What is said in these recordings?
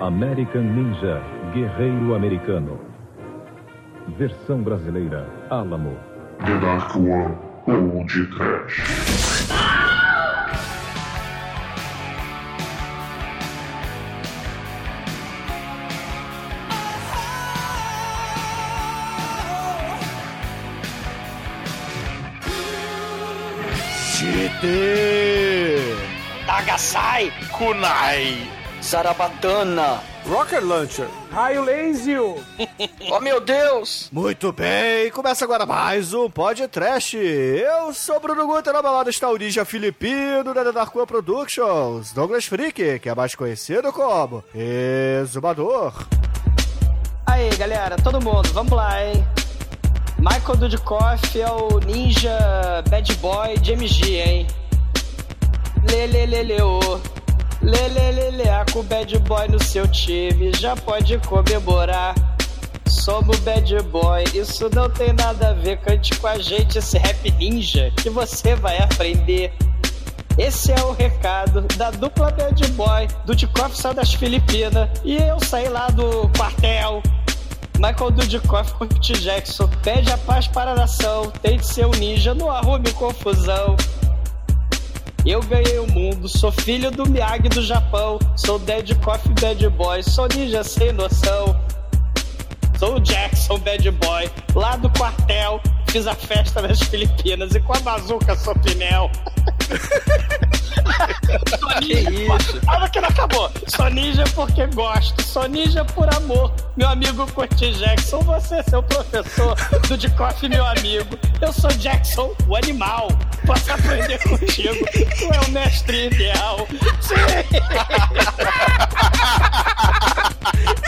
American Ninja Guerreiro Americano. Versão brasileira Alamo. The Dark One ou de Trash. Chite! Tagasai, Kunai. Zarabatana. Rocket Launcher. Raio Laser. Oh meu Deus! Muito bem, começa agora mais um podcast. Eu sou Bruno Guter, na balada está o ninja filipino da Darkwa Productions, Douglas Freak, que é mais conhecido como Exumador. Aí galera, todo mundo, vamos lá, hein? Michael Dudikoff é o ninja bad boy de MG, hein? Leleleleo. Lelelelea com bad boy no seu time, já pode comemorar. Somos bad boy, isso não tem nada a ver. Cante com a gente esse rap ninja que você vai aprender. Esse é o recado da dupla bad boy. Dudikoff saiu das Filipinas e eu saí lá do quartel. Michael Dudikoff com T. Jackson pede a paz para a nação. Tente ser um ninja, não arrume confusão. Eu ganhei o mundo, sou filho do Miyagi do Japão. Sou Dead Coffee Bad Boy, sou ninja sem noção. Sou o Jackson Bad Boy, lá do quartel. Fiz a festa nas Filipinas e com a bazuca sou pneu. sou ninja. Olha que não acabou. Sou ninja porque gosto. Sou ninja por amor. Meu amigo Curtis Jackson, você é seu professor. Dudikoff, meu amigo. Eu sou Jackson, o animal. Posso aprender contigo. Tu é o mestre ideal.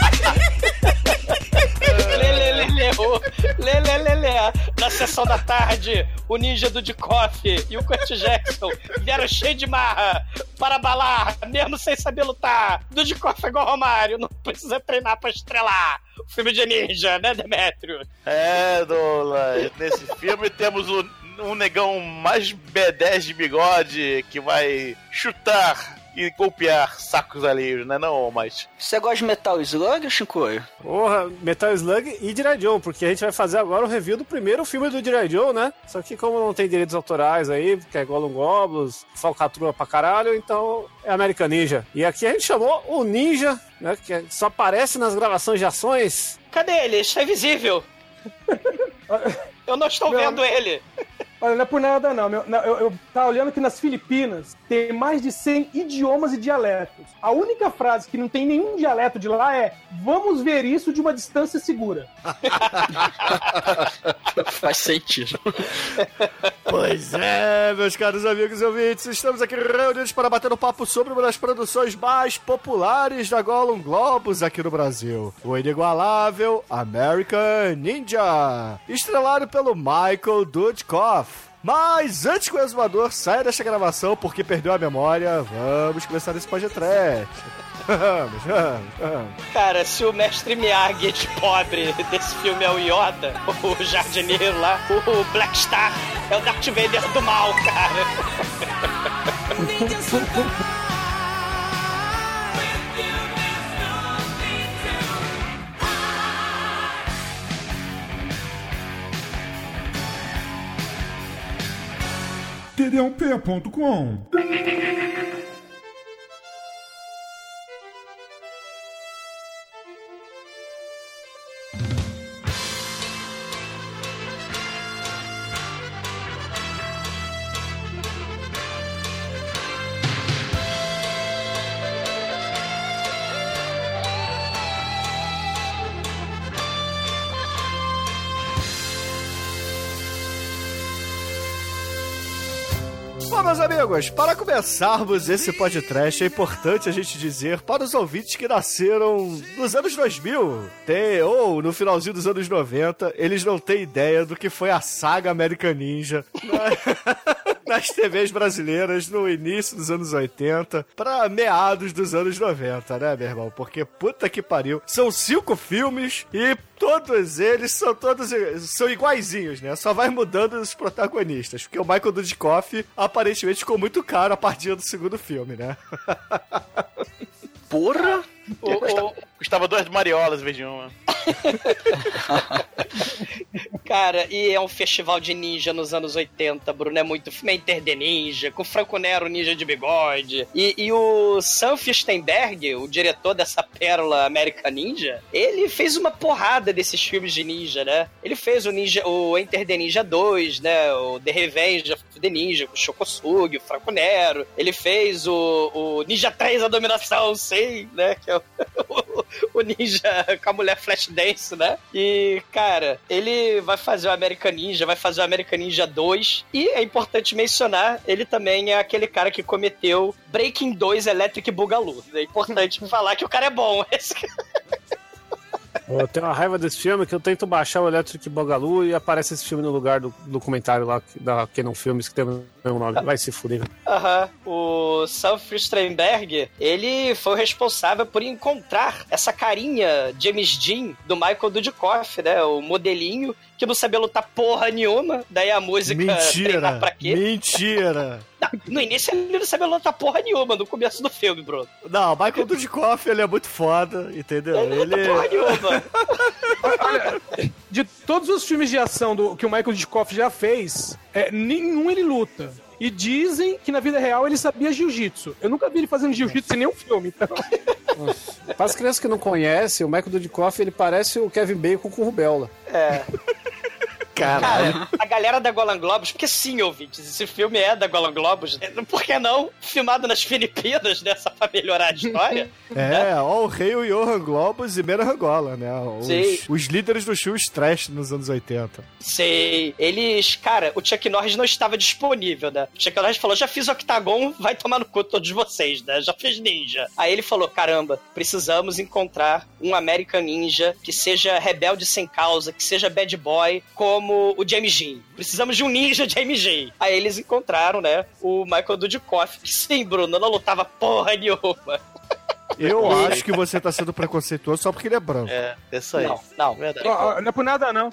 Leleleleo. Lelelele. Na sessão da tarde, o ninja do Dikoff e o Kurt Jackson vieram cheio de marra para balar, mesmo sem saber lutar. Do Dikoff é igual Romário, não precisa treinar para estrelar. O filme de ninja, né, Demetrio? É, Douglas. Nesse filme temos o, um negão mais B10 de bigode que vai chutar e golpear sacos alheios, né não, mas... Você gosta de Metal Slug, Shinkoio? Porra, Metal Slug e Jirai Joe, porque a gente vai fazer agora o review do primeiro filme do Jirai Joe, né? Só que como não tem direitos autorais aí, porque é Gollum Goblins, falcatrua pra caralho, então é American Ninja. E aqui a gente chamou o Ninja, né? Que só aparece nas gravações de ações. Cadê ele? Isso é visível. Eu não estou Meu- vendo ele. Olha, não é por nada não. Meu, eu, eu tava olhando que nas Filipinas tem mais de 100 idiomas e dialetos. A única frase que não tem nenhum dialeto de lá é vamos ver isso de uma distância segura. Faz sentido. Pois é, meus caros amigos e ouvintes, estamos aqui reunidos para bater um papo sobre uma das produções mais populares da Gollum Globus aqui no Brasil, o inigualável American Ninja, estrelado pelo Michael Dudkoff. Mas antes que o exumador saia desta gravação porque perdeu a memória, vamos começar esse podcast. Vamos, vamos, vamos. Cara, se o mestre Miyagi de pobre desse filme é o Yoda, o jardineiro lá, o Black Star é o Darth Vader do mal, cara. td1p.com amigos, para começarmos esse podcast, é importante a gente dizer para os ouvintes que nasceram nos anos 2000, tem, ou no finalzinho dos anos 90, eles não têm ideia do que foi a saga American Ninja na- nas TVs brasileiras no início dos anos 80 para meados dos anos 90, né, meu irmão? Porque puta que pariu. São cinco filmes e todos eles são todos são iguaizinhos, né? Só vai mudando os protagonistas, porque o Michael Dudikoff aparentemente ficou muito caro a partir do segundo filme, né? Porra! O- o- Custava duas mariolas em vez de uma. Cara, e é um festival de ninja nos anos 80, Bruno. É muito filme. É Enter the Ninja, com Franco Nero, ninja de bigode. E, e o Sam Fichtenberg, o diretor dessa pérola American Ninja, ele fez uma porrada desses filmes de ninja, né? Ele fez o, ninja, o Enter the Ninja 2, né? O The Revenge of the Ninja, com o Shokosugi, o Franco Nero. Ele fez o, o Ninja 3, a Dominação, sim, né? Que é o, o ninja com a mulher Flashdance, né? E, cara, ele vai fazer o American Ninja, vai fazer o American Ninja 2. E é importante mencionar, ele também é aquele cara que cometeu Breaking 2 Electric Boogaloo. É importante falar que o cara é bom. Esse cara- Eu tenho uma raiva desse filme que eu tento baixar o Electric Bogalu e aparece esse filme no lugar do documentário lá da Canon Filmes que tem o mesmo nome. Vai se fuder. Aham. O Sam Strenberg, ele foi o responsável por encontrar essa carinha James Dean do Michael Dudikoff, né? O modelinho que não sabia lutar porra nenhuma. Daí a música treinar pra quê? Mentira! Não, no início ele não sabia lutar porra nenhuma, no começo do filme, Bruno. Não, Michael Dudikoff, ele é muito foda, entendeu? Ele não luta Ele... porra nenhuma. De todos os filmes de ação do, que o Michael Dudikoff já fez, é, nenhum ele luta. E dizem que na vida real ele sabia jiu-jitsu. Eu nunca vi ele fazendo jiu-jitsu em nenhum filme. Então... Para as crianças que não conhecem, o Michael Dudikoff ele parece o Kevin Bacon com rubéola. É. Cara, a galera da Golan Globus, porque sim, ouvintes, esse filme é da Golan Globus, né? por que não? Filmado nas Filipinas, né? Só pra melhorar a história. É, ó, o rei o Johan Globus e Mera Rangola, né? Os, os líderes dos filmes trash nos anos 80. Sei. Eles, cara, o Chuck Norris não estava disponível, né? O Chuck Norris falou: já fiz Octagon, vai tomar no cu todos vocês, né? Já fiz Ninja. Aí ele falou: caramba, precisamos encontrar um American Ninja que seja rebelde sem causa, que seja bad boy, como o James Jean. Precisamos de um ninja James Jean. Aí eles encontraram, né? O Michael Dudikoff, que sim, Bruno, não lutava porra nenhuma. Eu acho que você tá sendo preconceituoso só porque ele é branco. É, isso aí. Não, não. Verdade. Não é por nada, não.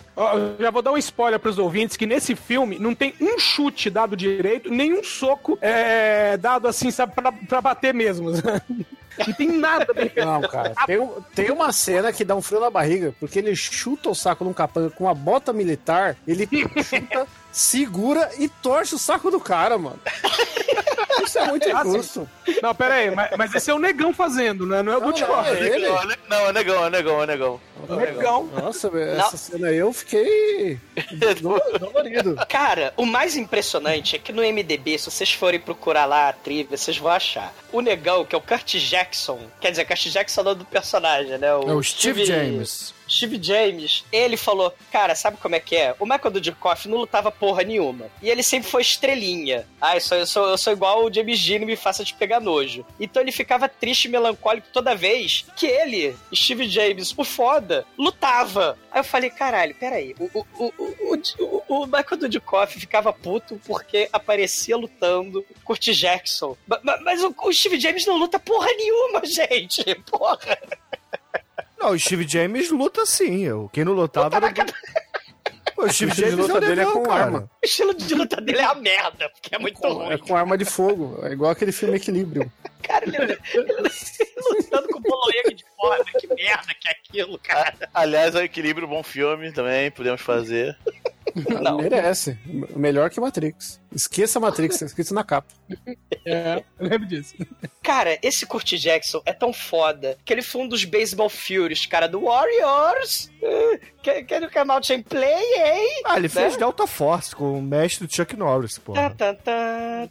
Já vou dar um spoiler pros ouvintes que nesse filme não tem um chute dado direito, nem um soco é, dado assim, sabe, pra, pra bater mesmo. Não tem nada bem feito. Não, cara. Tem, tem uma cena que dá um frio na barriga, porque ele chuta o saco num capanga com uma bota militar, ele chuta, segura e torce o saco do cara, mano. Isso é muito Ah, injusto. Não, pera aí, mas, mas esse é o negão fazendo, né? Não é o não, é ele. Não, ne- não, é negão, é negão, é negão. Negão. Nossa, essa cena aí eu fiquei do- dolorido. Cara, o mais impressionante é que no MDB, se vocês forem procurar lá a trilha, vocês vão achar. O negão, que é o Kurt Jackson, quer dizer, Kurt Jackson é o nome do personagem, né? É o Steve James. Steve James, ele falou, cara, sabe como é que é? O Michael Dudikoff não lutava porra nenhuma. E ele sempre foi estrelinha. Ah, eu sou, eu sou, eu sou igual o James não me faça te pegar nojo. Então ele ficava triste e melancólico toda vez que ele, Steve James, o foda, lutava. Aí eu falei, caralho, peraí. O, o, o, o, o, Michael Dudikoff ficava puto porque aparecia lutando Kurt Jackson. Ma- ma- Mas o, o Steve James não luta porra nenhuma, gente. Porra. Não, o Steve James luta sim. eu- Quem não lutava era... Pô, o Steve O estilo de James luta é dele é com cara. arma. O estilo de luta dele é a merda, porque é muito ruim. É com arma de fogo. É igual aquele filme Equilíbrio. Cara, ele, ele, ele lutando com o Boloiaga de fora. Que merda que é aquilo, cara. Aliás, é o equilíbrio, bom filme também, podemos fazer. Não. Merece. Melhor que Matrix. Esqueça Matrix, tá escrito na capa. É, eu lembro disso. Cara, esse Kurt Jackson é tão foda que ele foi um dos Baseball Furies, cara, do Warriors. Uh, Can, can you come out and play, hein? Ah, ele fez Né? Delta Force com o mestre Chuck Norris, pô. Tá, tá, tá.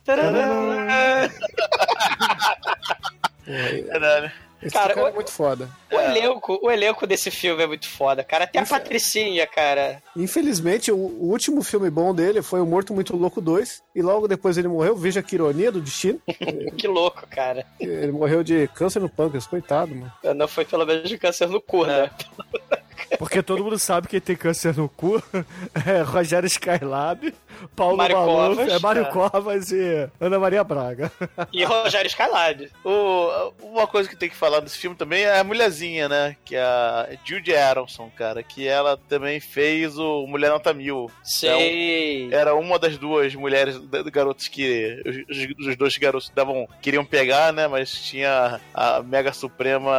Esse Cara, cara, o- é muito foda. O elenco, o elenco desse filme é muito foda, cara. Até a Patricinha, cara. Infelizmente, o, o último filme bom dele foi O Morto Muito Louco 2. E logo depois ele morreu. Veja que ironia do destino. Que louco, cara. Ele morreu de câncer no pâncreas. Coitado, mano. Não foi pelo menos de câncer no cu, né? Porque todo mundo sabe que tem câncer no cu. É Rogério Skylab. Paulo Mário Maluf, Covas, é Mário é. Covas e Ana Maria Braga. E Rogério Skylab. O- uma coisa que tem que falar desse filme também é a mulherzinha, né? Que é a Judy Aronson, cara. Que ela também fez o Mulher Nota Mil. Sei. Era uma das duas mulheres garotos que os, os dois garotos davam, queriam pegar, né? Mas tinha a Mega Suprema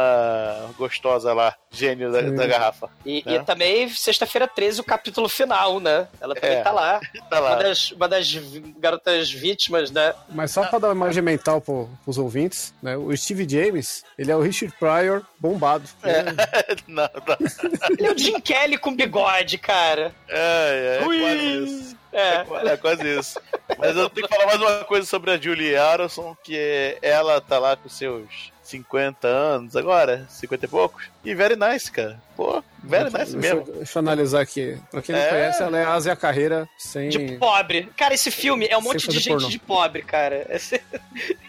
gostosa lá, gênio da, da garrafa. E, É. e também, sexta-feira 13, o capítulo final, né? Ela também É. tá lá. Tá Uma das, uma das garotas vítimas, né? Mas só pra dar uma imagem mental pro, pros ouvintes, né? O Steve James, ele é o Richard Pryor bombado. não, não. Ele é o Jim Kelly com bigode, cara. É, é, é Ui. quase isso. É. É, é quase isso. Mas eu tenho que falar mais uma coisa sobre a Julie Aronson, que é- ela tá lá com seus 50 anos agora, 50 e poucos. E very nice, cara. Pô, very nice deixa, mesmo. deixa eu analisar aqui. Pra quem não É. conhece, ela é a Ásia Carreira sem. De pobre. Cara, esse filme é um monte de gente pornô. de pobre, cara. Esse...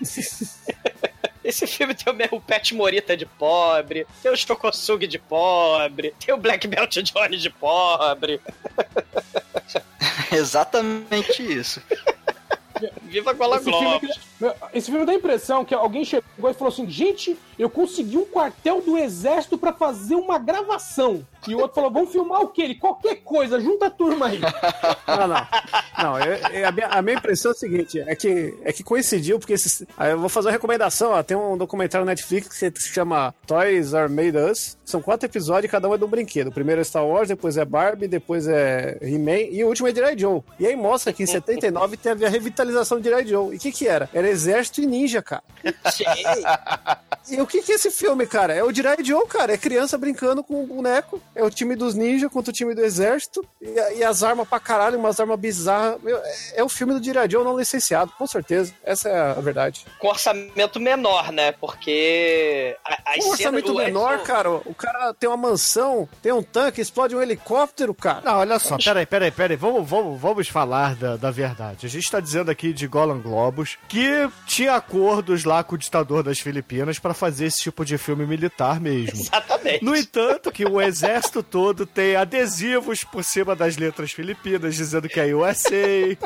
Esse filme tem o meu- o Pet Morita de pobre, tem o Stokosug de pobre, tem o Black Belt Johnny de pobre. Exatamente isso. Viva Gola Esse filme. Meu, esse filme dá a impressão que alguém chegou e falou assim: gente, eu consegui um quartel do exército pra fazer uma gravação. E o outro falou: vamos filmar o quê? Ele, qualquer coisa, junta a turma aí. Não, não. Não, é- é a, minha, a minha impressão é o seguinte: é que, é que coincidiu, porque esses, aí eu vou fazer uma recomendação. Ó, tem um documentário na Netflix que se chama Toys Are Made Us. São quatro episódios e cada um é de um brinquedo. O primeiro é Star Wars, depois é Barbie, depois é He-Man e o último é G.I. Joe. E aí mostra que em 79 teve a revitalização de G.I. Joe. E o que que era? Era exército e ninja, cara. E o que que é esse filme, cara? É o G.I. Joe, cara. É criança brincando com o boneco. É o time dos ninjas contra o time do exército. E, a- e as armas pra caralho, umas armas bizarras. Meu, é, é o filme do G.I. Joe não licenciado, com certeza. Essa é a verdade. Com orçamento menor, né? Porque. a- Um orçamento menor, o- cara. O cara tem uma mansão, tem um tanque, explode um helicóptero, cara. Não, olha só, peraí, peraí, peraí. Vamos, vamos, vamos falar da, da verdade. A gente tá dizendo aqui de Golan Globus que tinha acordos lá com o ditador das Filipinas pra fazer esse tipo de filme militar mesmo. Exatamente. No entanto, que o exército todo tem adesivos por cima das letras filipinas dizendo que é USA.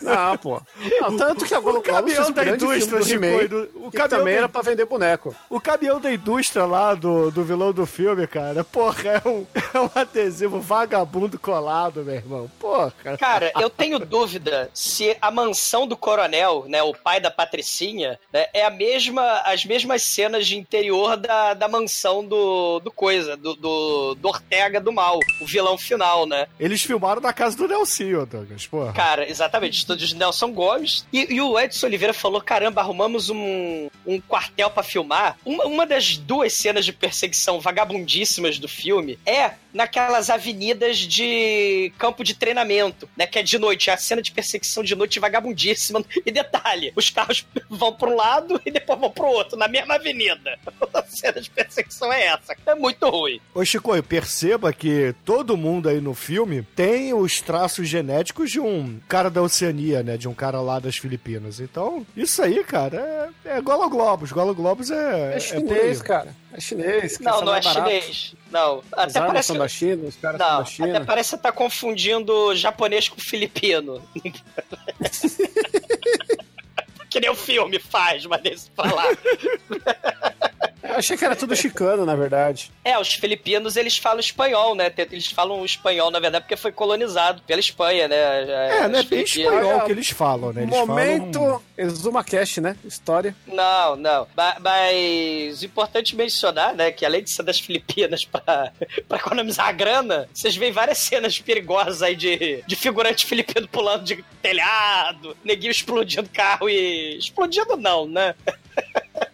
Não, pô. Não, tanto que agora O caminhão da indústria, Chico, He-Man, do- o caminhão também da- era pra vender boneco. O caminhão da indústria lá do, do vilão do filme, cara, porra, é um, é um adesivo vagabundo colado, meu irmão. Porra. Cara, eu tenho dúvida se a mansão do coronel, né, o pai da Patricinha, né, é a mesma, as mesmas cenas de interior da, da mansão do, do coisa, do, do, do Ortega do Mal, o vilão final, né? Eles filmaram na casa do Nelsinho, Douglas, porra. Cara, exatamente, estúdios de Nelson Gomes. E, e o Edson Oliveira falou: caramba, arrumamos um, um quartel pra filmar. Uma, uma das duas cenas de perseguição vagabundíssimas do filme é naquelas avenidas de campo de treinamento, né? Que é de noite. É a cena de perseguição de noite vagabundíssima. E detalhe: os carros vão pra um lado e depois vão pro outro, na mesma avenida. A cena de perseguição é essa. É muito ruim. Ô, Chico, perceba que todo mundo aí no filme tem os traços genéticos de um cara da Oceania, né? De um cara lá das Filipinas. Então, isso aí, cara, é, é Golo Globos. Golo Globos é. É aí. chinês, cara. É chinês. Não, falar não é barato. chinês. Não. As Até armas parece são que- da China, os caras são Não, da China. até parece que você tá confundindo japonês com filipino. que nem o filme faz, mas deixa pra lá. Eu achei que era tudo chicano, na verdade. É, os filipinos, eles falam espanhol, né? Eles falam espanhol, na verdade, porque foi colonizado pela Espanha, né? É, né? Filipinas. espanhol que eles falam, né? Eles Momento falam... ExumaCast, né? História. Não, não. Ba- Mas importante mencionar, né, que além de ser das Filipinas pra, pra economizar a grana, vocês veem várias cenas perigosas aí de, de figurante filipino pulando de telhado, neguinho explodindo carro e. Explodindo não, né?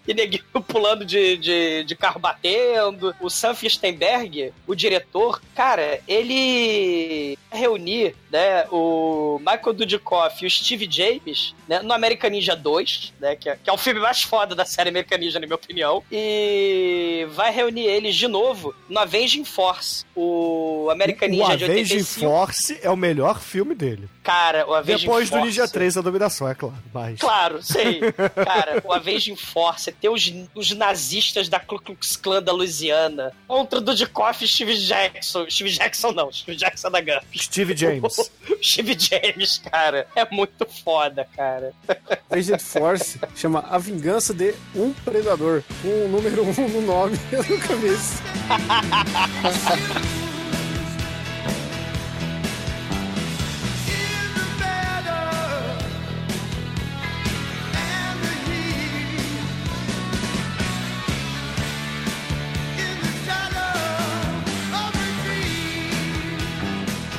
E neguinho pulando de, de, de carro batendo. O Sam Fichtenberg, o diretor, cara, ele reunir né, o Michael Dudikoff e o Steve James né, no American Ninja 2, né, que, é, que é o filme mais foda da série American Ninja, na minha opinião. E vai reunir eles de novo no Avenging Force. O American O Ninja de Avenging 85. Force é o melhor filme dele. Cara, o Avenging Depois do Force... Ninja 3, a dominação, é claro. Mas... Claro, sei. Cara, o Avenging Force ter os, os nazistas da Ku Klux Klan da Louisiana contra o Dudikoff e Steve Jackson. Steve Jackson não, Steve Jackson da Gump. Steve James. Steve James, cara. É muito foda, cara. Agent Force chama A Vingança de um Predador. Com o número um no nome. Eu nunca vi isso.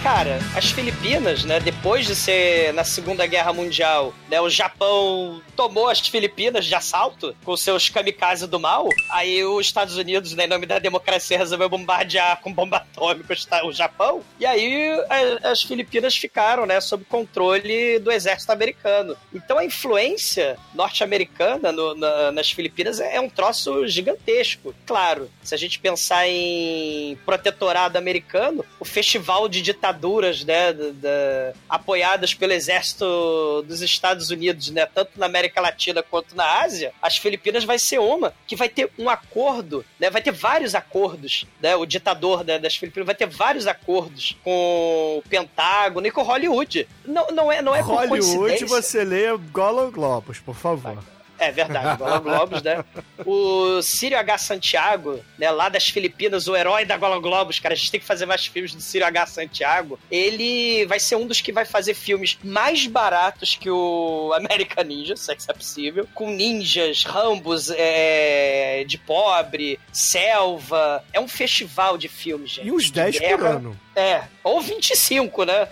Cara, as Filipinas, né, depois de ser na Segunda Guerra Mundial, né, o Japão tomou as Filipinas de assalto com seus kamikaze do mal. Aí os Estados Unidos, né, em nome da democracia, resolveu bombardear com bomba atômica o Japão. E aí as Filipinas ficaram, né, sob controle do exército americano. Então a influência norte-americana no- na- nas Filipinas é, um troço gigantesco. Claro, se a gente pensar em protetorado americano, o festival de ditaduras, né, da- da- apoiadas pelo exército dos Estados Unidos, né, tanto na América Latina quanto na Ásia, as Filipinas vai ser uma que vai ter um acordo, né, vai ter vários acordos, né, o ditador né, das Filipinas vai ter vários acordos com o Pentágono e com Hollywood. Não, não é, não é Hollywood, você lê Golan Globos, por favor. É verdade, Golan Globos, né? O Círio H. Santiago, né, lá das Filipinas, o herói da Golan Globos, cara, a gente tem que fazer mais filmes do Círio H. Santiago. Ele vai ser um dos que vai fazer filmes mais baratos que o American Ninja, se é que isso é possível, com ninjas, rambos é, de pobre, selva. É um festival de filmes, gente. E uns de 10 por ano. É, ou 25, né?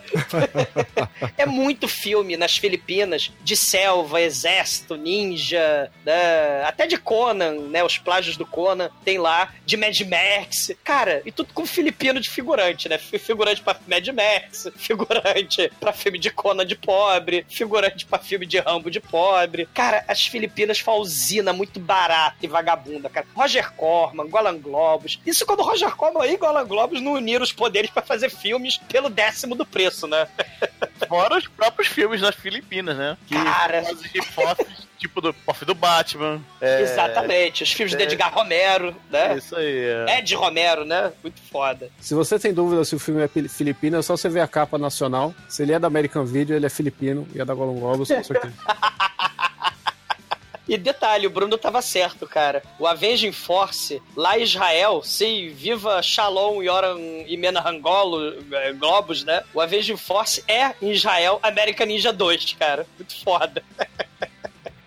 é muito filme nas Filipinas de selva, exército, ninja, né? até de Conan, né? Os plágios do Conan tem lá, de Mad Max. Cara, e tudo com filipino de figurante, né? Fi- Figurante pra Mad Max, figurante pra filme de Conan de pobre, figurante pra filme de Rambo de pobre. Cara, as Filipinas usina muito barata e vagabunda, cara. Roger Corman, Golan Globos. Isso quando Roger Corman e Golan Globos não uniram os poderes pra fazer filmes pelo décimo do preço, né? Fora os próprios filmes das Filipinas, né? Que Cara. fazem tipo do Puff do Batman. É, Exatamente. Os filmes de é. Edgar Romero, né? Isso aí. É. Ed Romero, né? Muito foda. Se você tem dúvida se o filme é filipino, é só você ver a capa nacional. Se ele é da American Video, ele é filipino e é da Golden Globus, com certeza. E detalhe, o Bruno tava certo, cara. O Avenging Force, lá em Israel, sim, viva Shalom, Yoram e Menahangolo, eh, Globos, né? O Avenging Force é, em Israel, American Ninja 2, cara. Muito foda.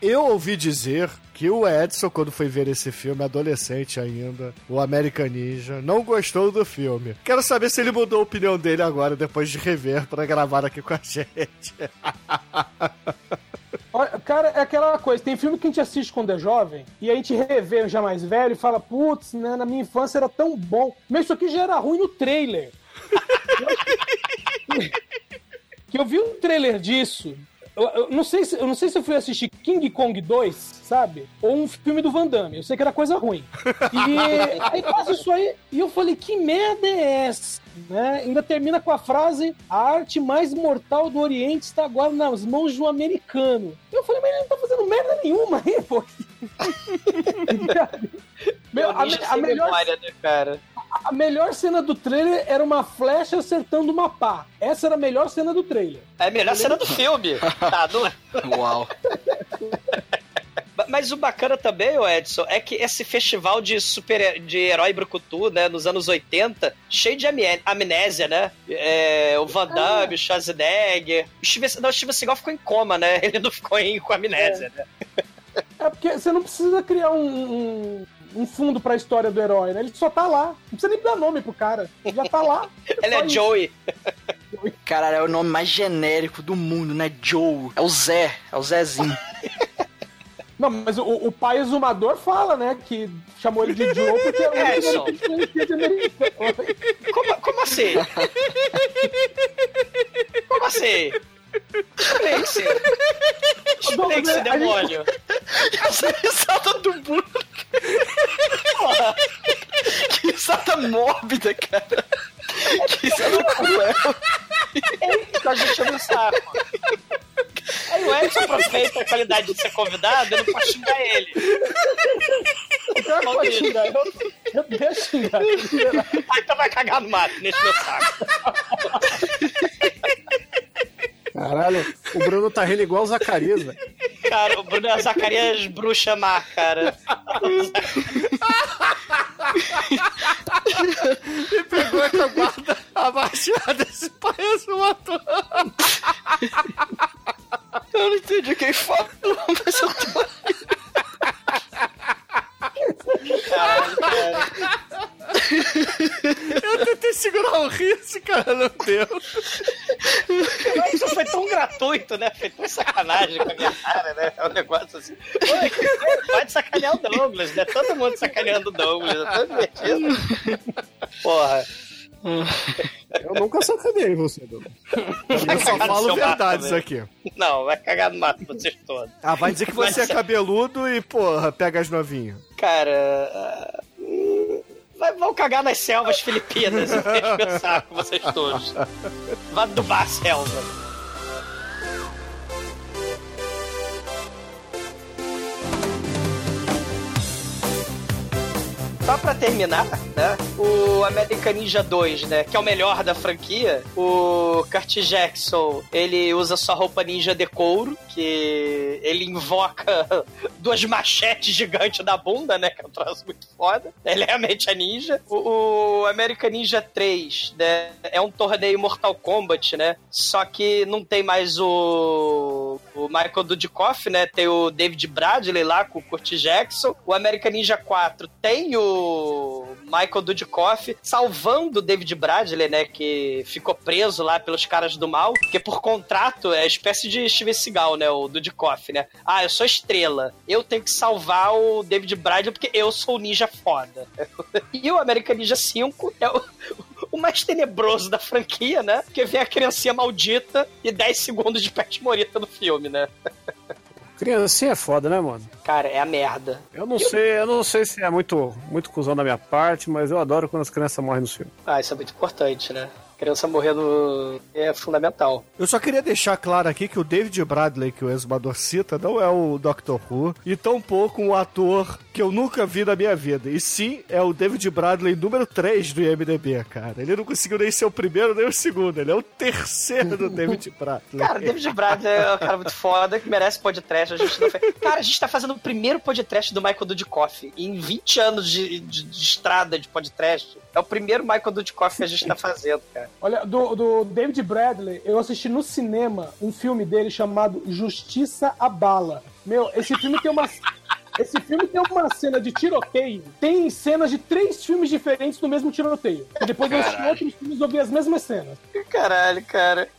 Eu ouvi dizer que o Edson, quando foi ver esse filme, adolescente ainda, o American Ninja, não gostou do filme. Quero saber se ele mudou a opinião dele agora, depois de rever, pra gravar aqui com a gente. Cara, é aquela coisa, tem filme que a gente assiste quando é jovem, e a gente revê já mais velho e fala, putz, né, na minha infância era tão bom. Mas isso aqui já era ruim no trailer. que eu vi um trailer disso. Eu, eu não sei se, eu não sei se eu fui assistir King Kong 2, sabe? Ou um filme do Van Damme. Eu sei que era coisa ruim. E aí passa isso aí, e eu falei, que merda é essa? Né? Ainda termina com a frase: a arte mais mortal do Oriente está agora nas mãos de um americano. Eu falei, mas ele não tá fazendo merda nenhuma aí, pô. Meu, a, a melhor, memória, né, cara? a melhor cena do trailer era uma flecha acertando uma pá. Essa era a melhor cena do trailer. É a melhor cena do filme. Tá, não é? Uau. Mas o bacana também, ô Edson, é que esse festival de super de herói brucutu, né, nos anos 80, cheio de amné- amnésia, né? É, o Van Damme, o Schwarzenegger. O Steven, não, o Steven Seagal ficou em coma, né? Ele não ficou em, com amnésia, né? É porque você não precisa criar um, um, um fundo pra história do herói, né? Ele só tá lá. Não precisa nem dar nome pro cara. Ele já tá lá. Ele só é isso. Joey. Caralho, é o nome mais genérico do mundo, né? Joe. É o Zé. É o Zezinho. Não, mas o, o pai exumador fala, né? Que chamou ele de Joe porque é o É, único ele de americano. Como, como assim? Como assim? A gente- demônio. Essa risada do Bruno. Porra, Que risada mórbida, cara. Que risada cruel. é isso que a gente no saco. Aí o Edson, respeita a qualidade de ser convidado, eu não posso xingar ele. O cara pode xingar. Eu, eu deixo xingar. Ah, então vai cagar no mato, nesse meu saco. Caralho, o Bruno tá rindo igual o Zacarias, velho. Cara, o Bruno é a Zacarias bruxa má, cara. E pegou essa guarda abaixada, esse parece um ator. Eu não entendi quem falou, mas eu tô... Eu tentei segurar o riso, cara, não deu. Isso foi tão gratuito, né? Foi tão sacanagem com a minha cara, né? É um negócio assim. Pode sacanear o Douglas, né? Todo mundo sacaneando o Douglas, é tão divertido. Porra. Eu nunca sacanei você, Douglas. Vai Eu só falo verdades aqui. Não, vai cagar no mato vocês todos. Ah, vai dizer que você é cabeludo e, porra, pega as novinhas. Cara. hum, vai- Vão cagar nas selvas filipinas, saco, vocês todos. Vá adubar a selva. Só pra terminar, né? O American Ninja 2, né? Que é o melhor da franquia. O Kurt Jackson, ele usa sua roupa ninja de couro, que ele invoca duas machetes gigantes na bunda, né? Que é um troço muito foda. Ele realmente é ninja. O, o American Ninja 3, né? É um torneio Mortal Kombat, né? Só que não tem mais o, o Michael Dudikoff, né? Tem o David Bradley lá com o Kurt Jackson. O American Ninja 4 tem o Michael Dudikoff salvando o David Bradley, né? Que ficou preso lá pelos caras do mal. Porque por contrato é espécie de Steven Seagal, né? O Dudikoff, né? Ah, eu sou estrela. Eu tenho que salvar o David Bradley porque eu sou o ninja foda. e o American Ninja 5 é o, o mais tenebroso da franquia, né? Porque vem a criancinha maldita e 10 segundos de pet morita no filme, né? Criancinha é foda, né, mano? Cara, é a merda. Eu não sei, eu não sei se é muito, muito cuzão da minha parte, mas eu adoro quando as crianças morrem no filme. Ah, isso é muito importante, né? Criança morrendo é fundamental. Eu só queria deixar claro aqui que o David Bradley, que o exumador cita, não é o Doctor Who, e tampouco um ator que eu nunca vi na minha vida. E sim, é o David Bradley número 3 do IMDB, cara. Ele não conseguiu nem ser o primeiro nem o segundo, ele é o terceiro do David Bradley. Cara, David Bradley é um cara muito foda que merece podcast. A gente não fez. Cara, a gente tá fazendo o primeiro podcast do Michael Dudikoff em 20 anos de, de- de estrada de podcast. É o primeiro Michael Dudikoff que a gente tá fazendo, cara. Olha, do, do David Bradley, eu assisti no cinema um filme dele chamado Justiça à Bala. Meu, esse filme tem uma. Esse filme tem uma cena de tiroteio. Tem cenas de três filmes diferentes no mesmo tiroteio. E depois eu assisti outros filmes e eu vi as mesmas cenas. Caralho, cara.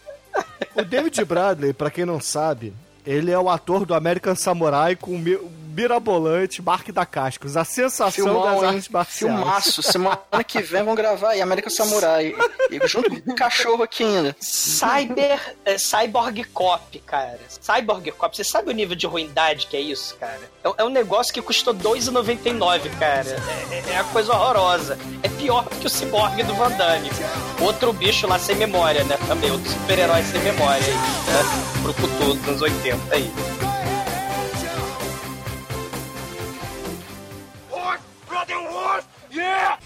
O David Bradley, pra quem não sabe, ele é o ator do American Samurai com o mirabolante Mark da Cascos, a sensação das Filmão, hein? artes marciais. Filmaço. Semana que vem vão gravar aí América Samurai. E junto com o cachorro aqui ainda. Cyber. é, Cyborg Cop, cara. Cyborg Cop. Você sabe o nível de ruindade que é isso, cara? É, é um negócio que custou R$2,99, cara. É, é, é uma coisa horrorosa. É pior do que o Cyborg do Van Damme. Outro bicho lá sem memória, né? Também, outro super-herói sem memória aí, né? Pro futuro dos anos 80 aí. fucking horse? Yeah!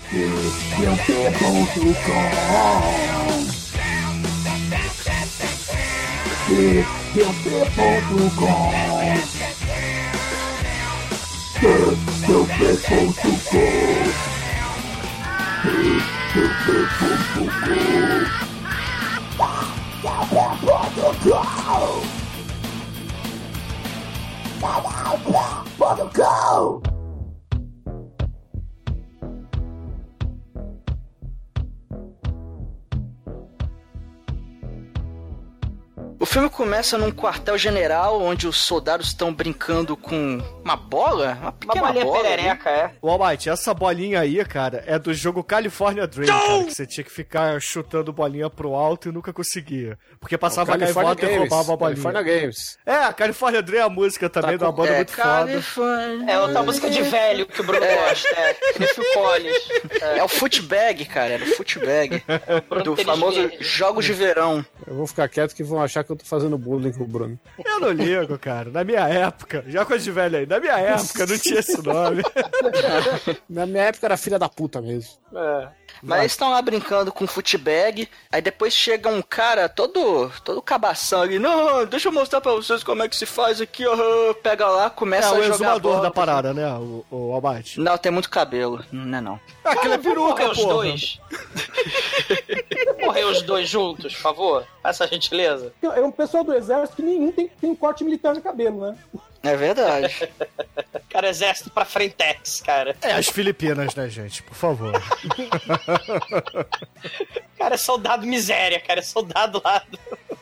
Go! Filme começa num quartel-general onde os soldados estão brincando com uma bola, uma Uma pequena bolinha bola. né? perereca, é. O Almighty, essa bolinha aí, cara, é do jogo California Dream, cara, que você tinha que ficar chutando bolinha pro alto e nunca conseguia. Porque passava a California gaivota e roubava a bolinha. California Games. É, a California Dream é a música também uma com- banda é, muito foda. Califórnia. É outra música de velho que o Bruno gosta, é. De Phil Collins. É o footbag, cara, era o footbag. Do famoso. Jogos de Verão. Eu vou ficar quieto que vão achar que eu tô fazendo bullying com o Bruno. Eu não ligo, cara. Na minha época, já coisa de velho aí, na minha época não tinha esse nome. Na minha época era filha da puta mesmo. É. Mas eles estão lá brincando com footbag, aí depois chega um cara todo todo cabação ali, não, deixa eu mostrar pra vocês como é que se faz aqui, ó. Pega lá, É começa o a jogar exumador bola. da parada, né? O, o Albate. Não, tem muito cabelo, não é não. Ah, aquele é peruca, os porra. dois. Morrer os dois juntos, por favor. Essa gentileza. É um pessoal do exército que nenhum tem, tem um corte militar no cabelo, né? É verdade. Cara, exército pra frentex, cara. É as Filipinas, né, gente? Por favor. Cara, é soldado miséria, cara. É soldado lá do,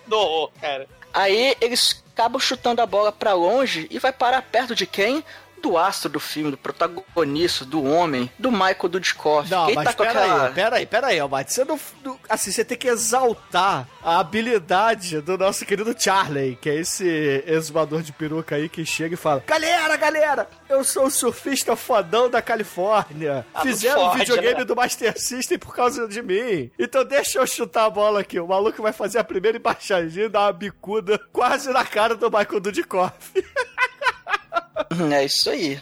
do horror, cara. Aí eles acabam chutando a bola pra longe e vai parar perto de quem? Do astro do filme, do protagonista, do homem, do Michael Dudikoff. Não, Quem mas tá com pera aquela... aí, pera aí, pera aí, Albate. Você não, não- Assim, você tem que exaltar a habilidade do nosso querido Charlie, que é esse exumador de peruca aí que chega e fala: Galera, galera, eu sou o surfista fodão da Califórnia. Ah, Fizeram um fode, videogame né? do Master System por causa de mim. Então deixa eu chutar a bola aqui. O maluco vai fazer a primeira embaixadinha e dar uma bicuda quase na cara do Michael Dudikoff. É isso aí.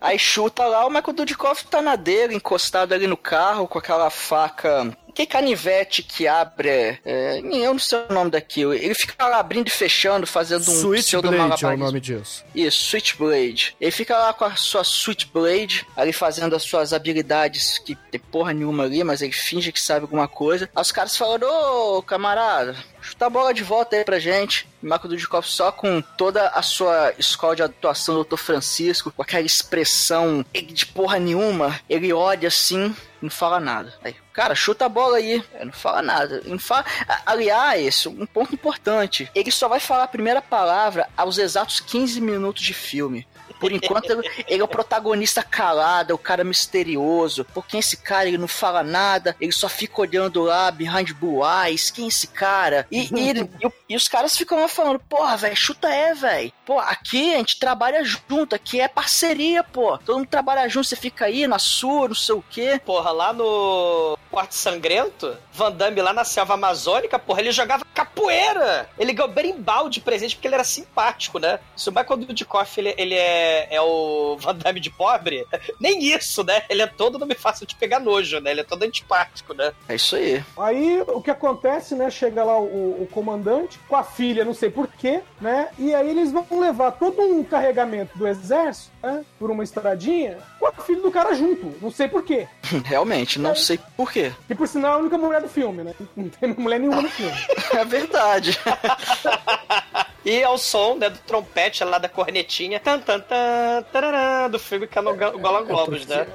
Aí chuta lá, o Michael Dudikoff tá na dele, encostado ali no carro, com aquela faca. Que canivete que abre. É, eu não sei o nome daquilo. Ele fica lá abrindo e fechando, fazendo um Switchblade é o nome disso. Isso, Switchblade. Ele fica lá com a sua Switchblade, ali fazendo as suas habilidades, que tem porra nenhuma ali, mas ele finge que sabe alguma coisa. Aí os caras falam, ô camarada, chuta a bola de volta aí pra gente. Marco Dudikoff só com toda a sua escola de atuação do Dr. Francisco, com aquela expressão de porra nenhuma, ele olha assim, não fala nada. Aí, cara, chuta a bola aí. É, não fala nada. Não fala... Aliás, um ponto importante. Ele só vai falar a primeira palavra aos exatos 15 minutos de filme. Por enquanto, ele, ele é o protagonista calado, é o cara misterioso. Porque esse cara, ele não fala nada, ele só fica olhando lá, behind blue eyes, quem é esse cara? E, e ele- e e os caras ficam lá falando, porra, velho, chuta é, velho. Pô, aqui a gente trabalha junto, aqui é parceria, pô. Todo mundo trabalha junto, você fica aí na sua, não sei o quê. Porra, lá no Quarto Sangrento, Van Damme lá na selva amazônica, porra, ele jogava capoeira. Ele ganhou berimbau de presente porque ele era simpático, né? Se o Michael Dudikoff, ele, ele é, é o Van Damme de pobre, nem isso, né? Ele é todo não me fácil de pegar nojo, né? Ele é todo antipático, né? É isso aí. Aí o que acontece, né? Chega lá o, o comandante com a filha, não sei porquê, né? E aí eles vão levar todo um carregamento do exército, né? Por uma estradinha, com a filha do cara junto. Não sei porquê. Realmente, não sei por quê. Que por sinal é a única mulher do filme, né? Não tem mulher nenhuma no filme. É verdade. E ao som, né, do trompete lá da cornetinha, tan, tan, tan, tarará, do filme Cano Gola Globos, né?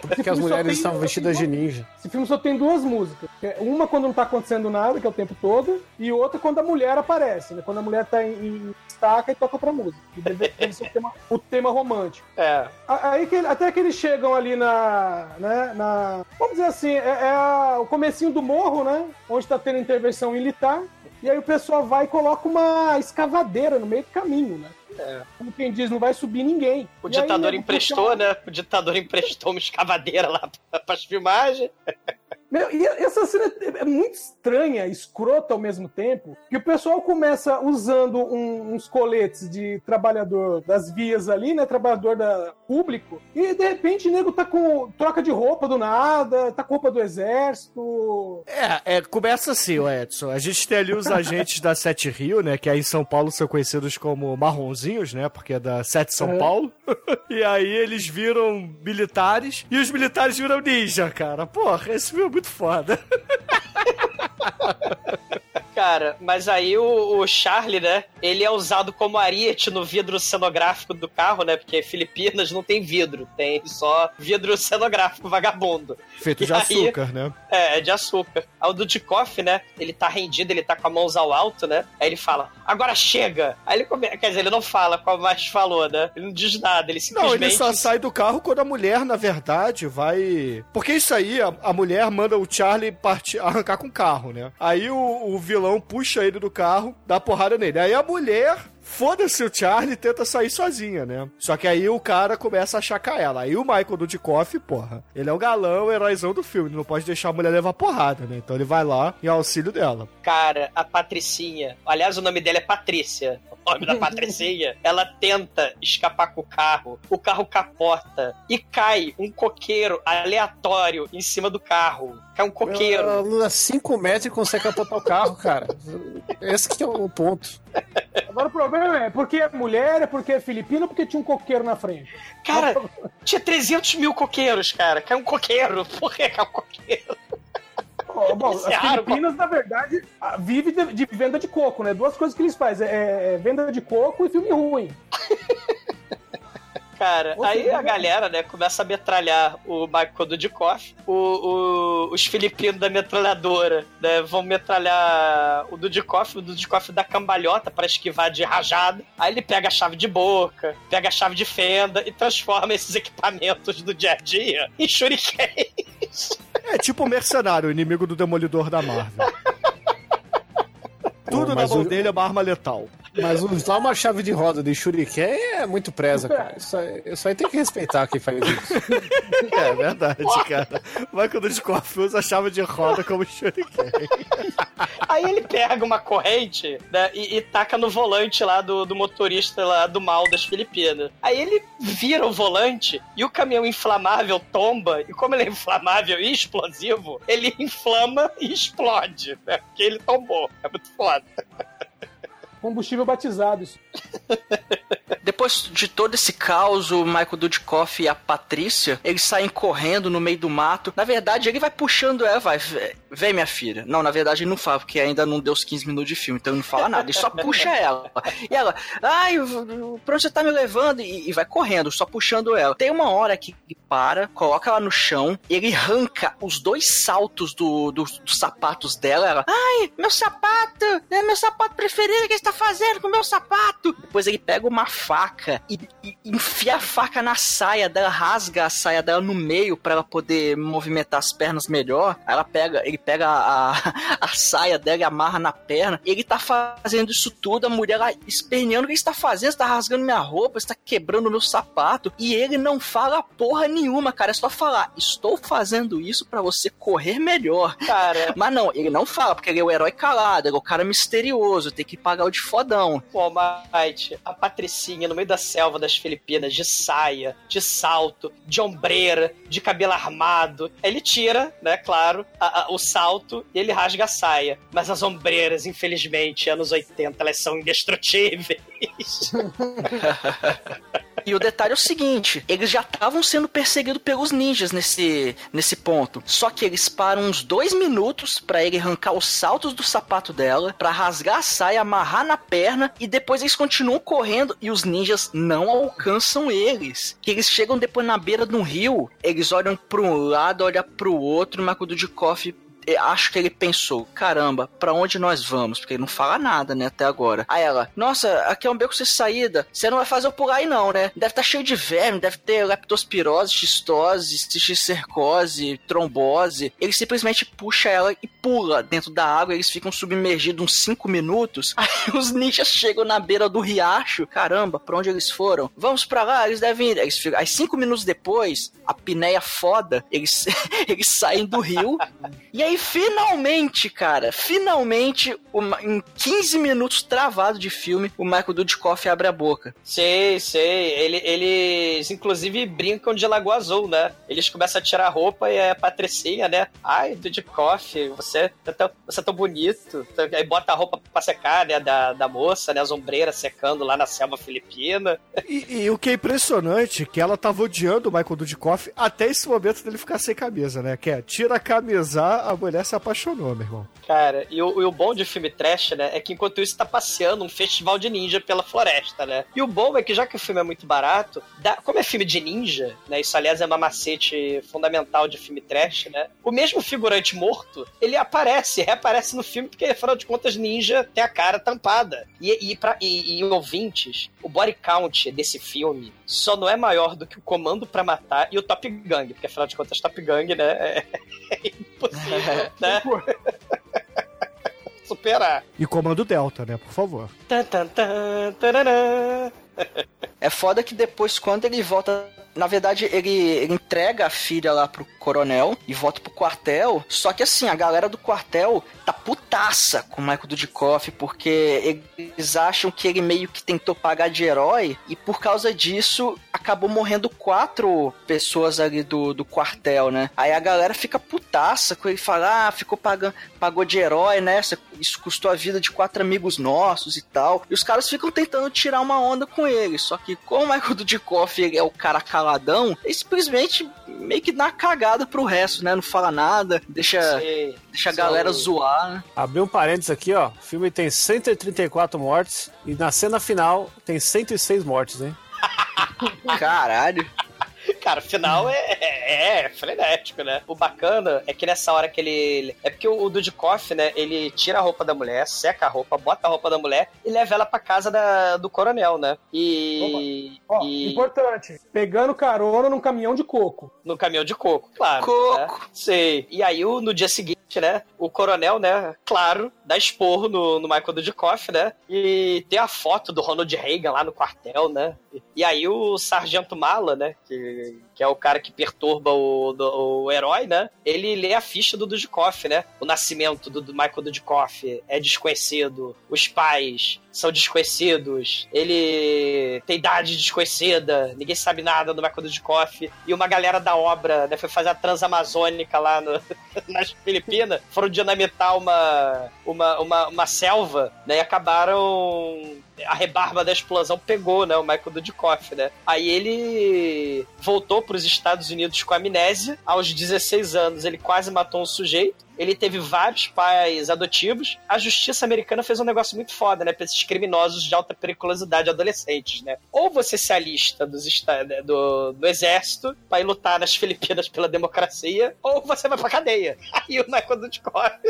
Porque as mulheres estavam vestidas de ninja. Esse filme só tem duas músicas. que é Uma quando não tá acontecendo nada, que é o tempo todo, e outra quando a mulher aparece, né? Quando a mulher tá em, em estaca e toca pra música. Que deve, deve ser o tema, o tema romântico. É. Aí que, até que eles chegam ali na. Né, na vamos dizer assim, é, é a- o comecinho do morro, né? Onde tá tendo intervenção militar. E aí o pessoal vai e coloca uma escavadeira no meio do caminho, né? Como quem diz, não vai subir ninguém. O E aí, ditador nego, emprestou, né? O ditador emprestou uma escavadeira lá pra, pras filmagens. Meu, e essa cena é muito estranha, escrota ao mesmo tempo, que o pessoal começa usando um- uns coletes de trabalhador das vias ali, né? Trabalhador da público, e de repente o nego tá com troca de roupa do nada, tá com roupa do exército. É, é, começa assim, o Edson. A gente tem ali os agentes da Sete Rio, né? Que aí em São Paulo são conhecidos como marronzinhos, né? Porque é da Sete São É. Paulo. e aí eles viram militares e os militares viram ninja, cara. Porra, esse filme é muito foda. Cara, mas aí o, o Charlie, né? Ele é usado como ariete no vidro cenográfico do carro, né? Porque Filipinas não tem vidro, tem só vidro cenográfico vagabundo. Feito E de aí- açúcar, né? É, é de açúcar. Aí o Dudikoff, né? Ele tá rendido, ele tá com a mãos ao alto, né? Aí ele fala, agora chega! Aí ele começa, quer dizer, ele não fala como mais falou, né? Ele não diz nada, ele Não, simplesmente... ele só sai do carro quando a mulher, na verdade, vai. Porque isso aí, a, a mulher manda o Charlie partir, arrancar com o carro, né? Aí o, o vilão puxa ele do carro, dá porrada nele. Aí a mulher foda-se o Charlie tenta sair sozinha, né? Só que aí o cara começa a chacar ela. Aí o Michael Dudikoff, porra, ele é o galão, o heróizão do filme. Ele não pode deixar a mulher levar porrada, né? Então ele vai lá em auxílio dela. Cara, a Patricinha, aliás, o nome dela é Patrícia. O nome da Patricinha, ela tenta escapar com o carro, o carro capota e cai um coqueiro aleatório em cima do carro. Cai um coqueiro. Ela 5 metros e consegue capotar o carro, cara. Esse que é o ponto. Agora o problema é porque é mulher, é porque é filipina ou porque tinha um coqueiro na frente? Cara, tinha 300 mil coqueiros, cara. Cai um coqueiro. Por que cai um coqueiro? Ó, Bom, Esse é as Filipinas, na verdade, vive de, de venda de coco, né? Duas coisas que eles fazem: é, é venda de coco e filme ruim. Cara, aí a galera, né, começa a metralhar o Michael Dudikoff, o, o- os filipinos da metralhadora, né, vão metralhar o Dudikoff, o Dudikoff dá cambalhota pra esquivar de rajada, aí ele pega a chave de boca, pega a chave de fenda e transforma esses equipamentos do dia a dia em shurikens. É tipo o mercenário, o inimigo do demolidor da Marvel. Tudo na mas mão o- dele é uma arma letal. Mas usar uma chave de roda de shuriken é muito presa, cara. Isso aí, isso aí tem que respeitar quem faz isso. É verdade, cara. O Michael Dudikoff usa a chave de roda como shuriken. Aí ele pega uma corrente né, e, e taca no volante lá do, do motorista lá do mal das Filipinas. Aí ele vira o volante e o caminhão inflamável tomba. E como ele é inflamável e explosivo, ele inflama e explode, né? Porque ele tombou. É muito foda. Combustível batizado. Depois de todo esse caos, o Michael Dudikoff e a Patrícia, eles saem correndo no meio do mato. Na verdade, ele vai puxando ela, vai, "Vé- vem minha filha. Não, na verdade ele não fala, porque ainda não deu os 15 minutos de filme, então ele não fala nada. Ele só puxa ela. E ela, ai, pra onde você tá me levando? E, e vai correndo, só puxando ela. Tem uma hora que ele para, coloca ela no chão, ele arranca os dois saltos do, do- dos sapatos dela. Ela, ai, meu sapato, é meu sapato preferido, que você fazendo com o meu sapato? Depois ele pega uma faca e, e enfia a faca na saia dela, rasga a saia dela no meio pra ela poder movimentar as pernas melhor. Aí ela pega, ele pega a, a, saia dela e amarra na perna. Ele tá fazendo isso tudo, a mulher lá esperneando o que você tá fazendo, você tá rasgando minha roupa, você tá quebrando meu sapato. E ele não fala porra nenhuma, cara, é só falar, estou fazendo isso pra você correr melhor. Cara, Mas não, ele não fala, porque ele é o herói calado, ele é o cara misterioso, tem que pagar o de fodão. Pô, Mike, a Patricinha no meio da selva das Filipinas, de saia, de salto, de ombreira, de cabelo armado. Ele tira, né, claro, a- a- o salto e ele rasga a saia. Mas as ombreiras, infelizmente, anos 80, elas são indestrutíveis. E o detalhe é o seguinte: eles já estavam sendo perseguidos pelos ninjas nesse, nesse ponto. Só que eles param uns dois minutos pra ele arrancar os saltos do sapato dela, pra rasgar a saia, amarrar na perna e depois eles continuam correndo e os ninjas não alcançam eles. Que eles chegam depois na beira de um rio, eles olham para um lado, olham pro outro, o Marco Dudikoff eu acho que ele pensou, caramba, pra onde nós vamos? Porque ele não fala nada, né, até agora. Aí ela, nossa, aqui é um beco sem saída. Você não vai fazer eu pular aí não, né? Deve estar cheio de verme, deve ter leptospirose, xistose, cisticercose, trombose. Ele simplesmente puxa ela e pula dentro da água. Eles ficam submergidos uns 5 minutos. Aí os ninjas chegam na beira do riacho. Caramba, pra onde eles foram? Vamos pra lá, eles devem ir. Eles ficam... Aí 5 minutos depois, a pinéia foda, eles, eles saem do rio. E aí, finalmente, cara, finalmente, uma- em 15 minutos travado de filme, o Michael Dudikoff abre a boca. Sei, sei. Ele- eles, inclusive, brincam de Lagoa Azul, né? Eles começam a tirar a roupa e é a Patricinha, né? Ai, Dudikoff, você é tão, você é tão bonito. Aí bota a roupa pra secar, né? Da, da moça, né? As ombreiras secando lá na selva filipina. E, e o que é impressionante é que ela tava odiando o Michael Dudikoff até esse momento dele ficar sem camisa, né? Que é, tira a camisa, a mulher se apaixonou, meu irmão. Cara, e o, e o bom de filme trash, né, é que enquanto isso tá passeando um festival de ninja pela floresta, né? E o bom é que já que o filme é muito barato, dá- como é filme de ninja, né, isso aliás é uma macete fundamental de filme trash, né? O mesmo figurante morto, ele aparece, reaparece no filme porque afinal de contas ninja tem a cara tampada. E, e, pra, e, e ouvintes, o body count desse filme só não é maior do que o Comando pra Matar e o Top Gun, porque afinal de contas Top Gun, né, é, é impossível, né? superar. E comando Delta, né? Por favor. Tan, tan, tan, tarará. É foda que depois, quando ele volta. Na verdade, ele, ele entrega a filha lá pro coronel e volta pro quartel. Só que assim, a galera do quartel tá putaça com o Michael Dudikoff, porque eles acham que ele meio que tentou pagar de herói e por causa disso acabou morrendo quatro pessoas ali do, do quartel, né? Aí a galera fica putaça com ele fala, ah, ficou pagando, pagou de herói, né? Isso custou a vida de quatro amigos nossos e tal. E os caras ficam tentando tirar uma onda com ele. Só que como o Michael Dudikoff ele é o cara caladão, ele simplesmente meio que dá uma cagada pro resto, né? Não fala nada, deixa, Sei. deixa a galera o- zoar, né? Abri um parênteses aqui, ó. O filme tem 134 mortes e na cena final tem 106 mortes, hein? Caralho. Cara, o final é, é, é frenético, né? O bacana é que nessa hora que ele. É porque o, o Dudikoff, né? Ele tira a roupa da mulher, seca a roupa, bota a roupa da mulher e leva ela pra casa da, do coronel, né? E. Ó, e importante. Pegando carona num caminhão de coco. no caminhão de coco, claro. Coco. Né? Sei. E aí, no dia seguinte, né? O coronel, né? Claro, dá esporro no, no Michael Dudikoff, né? E tem a foto do Ronald Reagan lá no quartel, né? E aí o Sargento Mala, né? Que, que é o cara que perturba o, do- o herói, né? Ele lê a ficha do Dudikoff, né? O nascimento do, do Michael Dudikoff é desconhecido. Os pais são desconhecidos. Ele tem idade desconhecida. Ninguém sabe nada do Michael Dudikoff. E uma galera da obra né, foi fazer a transamazônica lá no- nas Filipinas. Foram dinamitar uma, uma, uma, uma selva né, e acabaram a rebarba da explosão pegou, né, o Michael Dudikoff, né? Aí ele voltou para os Estados Unidos com amnésia. Aos 16 anos, ele quase matou um sujeito. Ele teve vários pais adotivos. A justiça americana fez um negócio muito foda, né? Pra esses criminosos de alta periculosidade adolescentes, né? Ou você se alista dos né, do, do exército pra ir lutar nas Filipinas pela democracia, ou você vai pra cadeia. Aí o Michael Dudikoff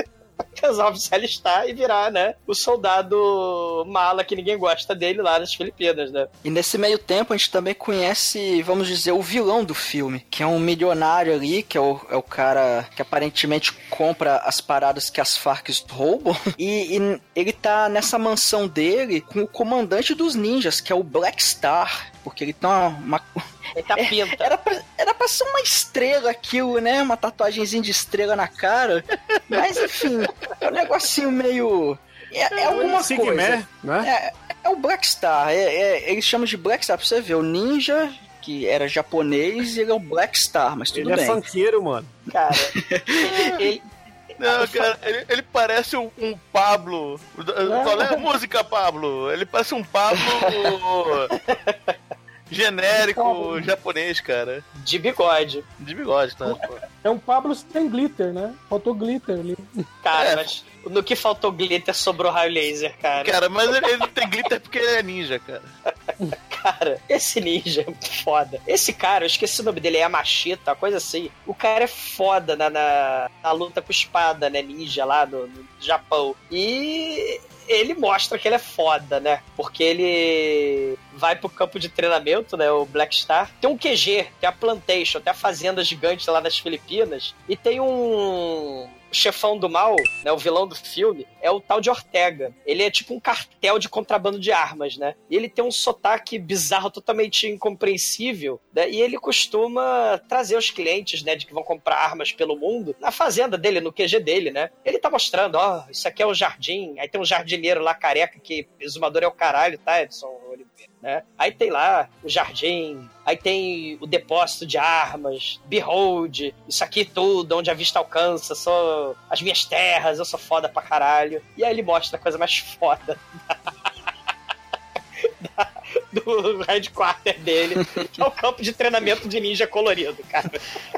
resolve se alistar e virar, né? O soldado mala que ninguém gosta dele lá nas Filipinas, né? E nesse meio tempo a gente também conhece, vamos dizer, o vilão do filme, que é um milionário ali, que é o, é o cara que aparentemente compra as paradas que as Farc roubam. E, e ele tá nessa mansão dele com o comandante dos ninjas, que é o Black Star. Porque ele tem uma. uma- Ele tá pinta. Era, pra, era pra ser uma estrela aquilo, né? Uma tatuagemzinha de estrela na cara. Mas enfim, é um negocinho meio. É, é alguma Sigma, coisa. né? É o Black Star, é, é, eles chamam de Black Star, pra você ver, o ninja, que era japonês, e ele é o Black Star, mas tudo Ele é bem. funkeiro, mano. Cara, ele, Não, cara, ele, ele parece um, um Pablo. Qual é a música, Pablo? Ele parece um Pablo genérico japonês, cara. de bigode. De bigode, tá? É um Pablo sem glitter, né? Faltou glitter ali. Cara, É. mas no que faltou glitter sobrou raio laser, cara. Cara, mas ele, ele não tem glitter porque ele é ninja, cara. Cara, esse ninja é muito foda. Esse cara, eu esqueci o nome dele, é Yamashita, uma coisa assim. O cara é foda na, na, na luta com espada, né? Ninja lá no, no Japão. E ele mostra que ele é foda, né? Porque ele vai pro campo de treinamento, né? O Black Star. Tem um QG, tem a Plantation, tem a fazenda gigante lá nas Filipinas. E tem um chefão do mal, né, o vilão do filme, é o tal de Ortega. Ele é tipo um cartel de contrabando de armas, né? E ele tem um sotaque bizarro, totalmente incompreensível, né? E ele costuma trazer os clientes, né, de que vão comprar armas pelo mundo, na fazenda dele, no QG dele, né? Ele tá mostrando, ó, isso aqui é o jardim, aí tem um jardineiro lá careca que exumador é o caralho, tá, Edson Oliveira? Né? Aí tem lá o jardim, aí tem o depósito de armas, behold, isso aqui tudo, onde a vista alcança, sou as minhas terras, eu sou foda pra caralho. E aí ele mostra a coisa mais foda da- do headquarter dele, que é o campo de treinamento de ninja colorido, cara.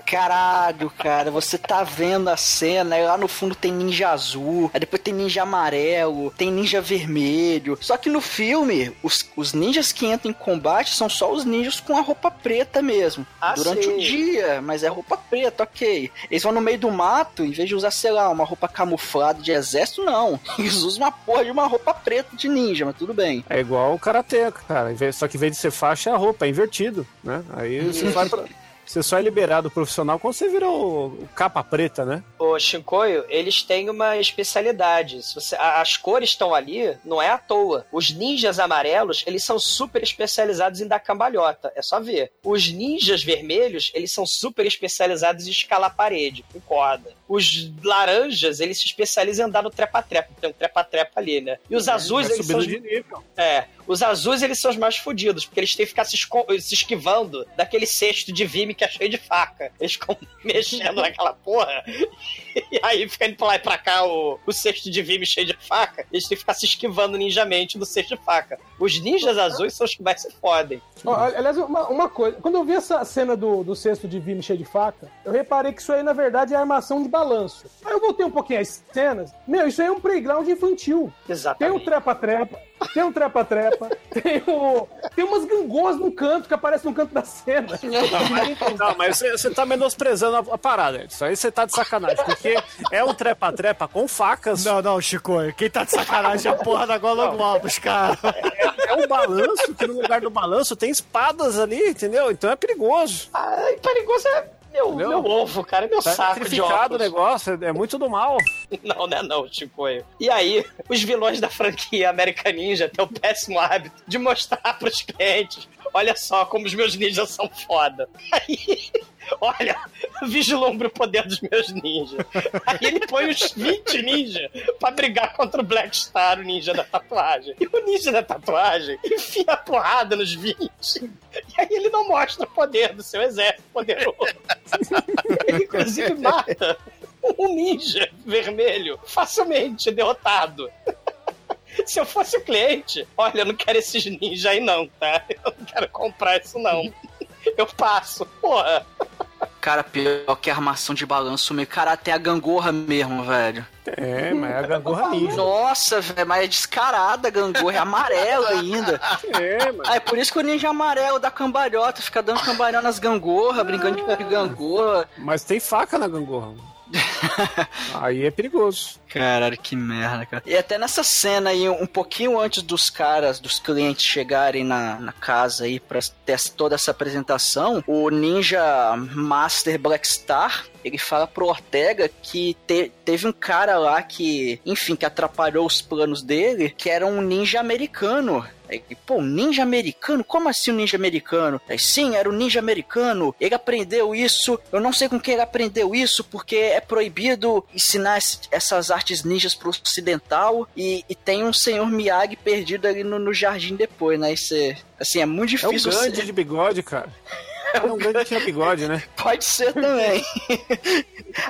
Caralho, cara, você tá vendo a cena, aí lá no fundo tem ninja azul, aí depois tem ninja amarelo, tem ninja vermelho. Só que no filme, os, os ninjas que entram em combate são só os ninjas com a roupa preta mesmo. Ah, durante sim. o dia, mas é roupa preta, ok. Eles vão no meio do mato, em vez de usar, sei lá, uma roupa camuflada de exército, não. Eles usam uma porra de uma roupa preta de ninja, mas tudo bem. É igual o karatê, cara. Em vez- Só que em vez de ser faixa, é a roupa, é invertido, né? Aí você vai pra... Você só é liberado profissional quando você vira o, o capa preta, né? Ô, Shinkoio, eles têm uma especialidade. Você- as cores estão ali, não é à toa. Os ninjas amarelos, eles são super especializados em dar cambalhota. É só ver. Os ninjas vermelhos, eles são super especializados em escalar parede, com corda. Os laranjas, eles se especializam em andar no trepa-trepa. Tem um trepa-trepa ali, né? E os azuis, Vai eles são de nível. é, os azuis eles são os mais fodidos, porque eles têm que ficar se, se esquivando daquele cesto de vime que é cheio de faca. Eles ficam mexendo naquela porra. E aí fica indo pra lá e pra cá o, o cesto de vime cheio de faca. Eles têm que ficar se esquivando ninjamente do cesto de faca. Os ninjas azuis são os que mais se fodem. Ó, aliás, uma, uma coisa, quando eu vi essa cena do, do cesto de vime cheio de faca, eu reparei que isso aí, na verdade, é armação de balanço. Aí eu voltei um pouquinho às cenas. Meu, isso aí é um playground infantil. Tem um Exatamente. trepa-trepa, tem um trepa-trepa, tem, o, tem umas gangôs no canto que aparecem no canto da cena. Não, mas você, você tá menosprezando a, a parada. Isso aí você tá de sacanagem. Porque é um trepa-trepa com facas. Não, não, Chico, quem tá de sacanagem é a porra da Gola Globos, cara. É um balanço, que no lugar do balanço tem espadas ali, entendeu? Então é perigoso. Ai, perigoso é meu, Entendeu? meu ovo, cara. É meu Tá saco de sacrificado o óculos. negócio, é, muito do mal. Não, não é não, Chicoio. E aí, os vilões da franquia American Ninja têm o péssimo hábito de mostrar pros clientes olha só como os meus ninjas são foda. Aí, olha, vislumbre o poder dos meus ninjas. Aí ele põe os 20 ninjas pra brigar contra o Black Star, o ninja da tatuagem. E o ninja da tatuagem enfia a porrada nos 20. E aí ele não mostra o poder do seu exército poderoso. Ele inclusive mata um ninja vermelho facilmente derrotado. Se eu fosse o cliente, olha, eu não quero esses ninjas aí não, tá? Eu não quero comprar isso não. Eu passo, porra. Cara, pior que a armação de balanço meio. Cara, até a gangorra mesmo, velho. É, mas é a gangorra ninja. Nossa, velho, mas é descarada a gangorra, é amarela ainda. É, mas... Ah, é por isso que o ninja amarelo dá cambalhota, fica dando cambalhota nas gangorra, brincando de gangorra. mas tem faca na gangorra. Aí é perigoso. Caralho, que merda, cara. E até nessa cena aí, um pouquinho antes dos caras, dos clientes chegarem na, na casa aí pra ter toda essa apresentação, o Ninja Master Black Star, ele fala pro Ortega que te- teve um cara lá que, enfim, que atrapalhou os planos dele, que era um ninja americano. Aí, pô, um ninja americano? Como assim um ninja americano? Aí, sim, era um ninja americano. Ele aprendeu isso. Eu não sei com quem ele aprendeu isso, porque é proibido ensinar esse- essas artes ninjas pro ocidental. E, e tem um senhor Miyagi perdido ali no, no jardim depois, né? Isso é, assim, é muito É um difícil. Gandhi ser- de bigode, cara. É um Gandhi tinha bigode, né? Pode ser também.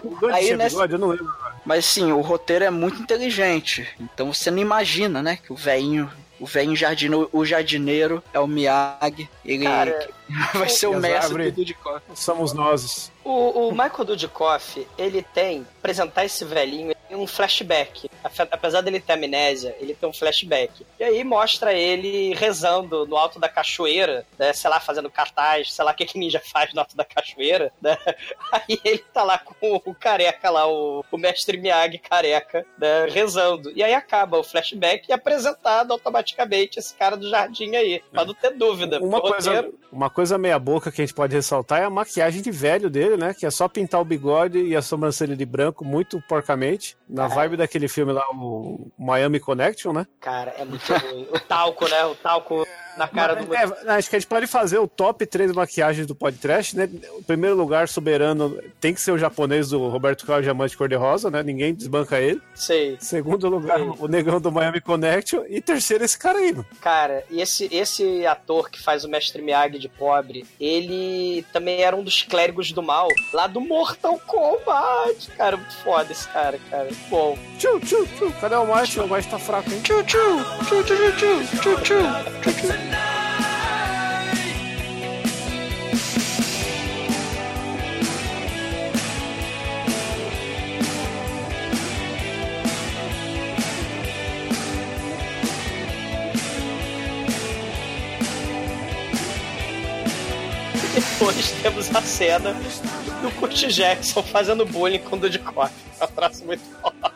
O Aí tinha nessa- bigode, eu não lembro. Mas sim, o roteiro é muito inteligente. Então você não imagina, né? Que o velhinho. O jardineiro, o jardineiro é o Miyagi. Ele Cara, vai ser o mestre do Dudikoff. Somos nós. O, o Michael Dudikoff, ele tem, apresentar esse velhinho, ele tem um flashback. Apesar dele ter amnésia, ele tem um flashback. E aí mostra ele rezando no alto da cachoeira, né? Sei lá, fazendo cartaz, sei lá o que que ninja faz no alto da cachoeira, né? Aí ele tá lá com o careca lá, o, o mestre Miyagi careca, né? Rezando. E aí acaba o flashback e é apresentado automaticamente esse cara do jardim aí. Pra não ter dúvida. Uma coisa, roteiro- uma coisa meia boca que a gente pode ressaltar é a maquiagem de velho dele, né? Que é só pintar o bigode e a sobrancelha de branco muito porcamente. Na vibe daquele filme lá, o Miami Connection, né? Cara, é muito ruim. O talco, né? O talco na cara Mas, do. É, acho que a gente pode fazer o top 3 maquiagens do podcast, né? O primeiro lugar, soberano, tem que ser o japonês do Roberto Carlos Diamante Cor-de-Rosa, né? Ninguém desbanca ele. Sei. Segundo lugar, Sei. o negão do Miami Connection. E terceiro, esse cara aí. Cara, e esse, esse ator que faz o Mestre Miyagi de pobre, ele também era um dos clérigos do mal, lá do Mortal Kombat. Cara, muito foda esse cara, cara. Bom. Tchu, tchu, tchu. Cadê o Mike? O Mike tá fraco, hein? Tchu, tchu. Tchu, tchu, tchu, tchu. Tchu, tchu. tchu, tchu. Depois temos a cena do Kurt Jackson fazendo bullying com o Dudikoff. É um traço muito foda.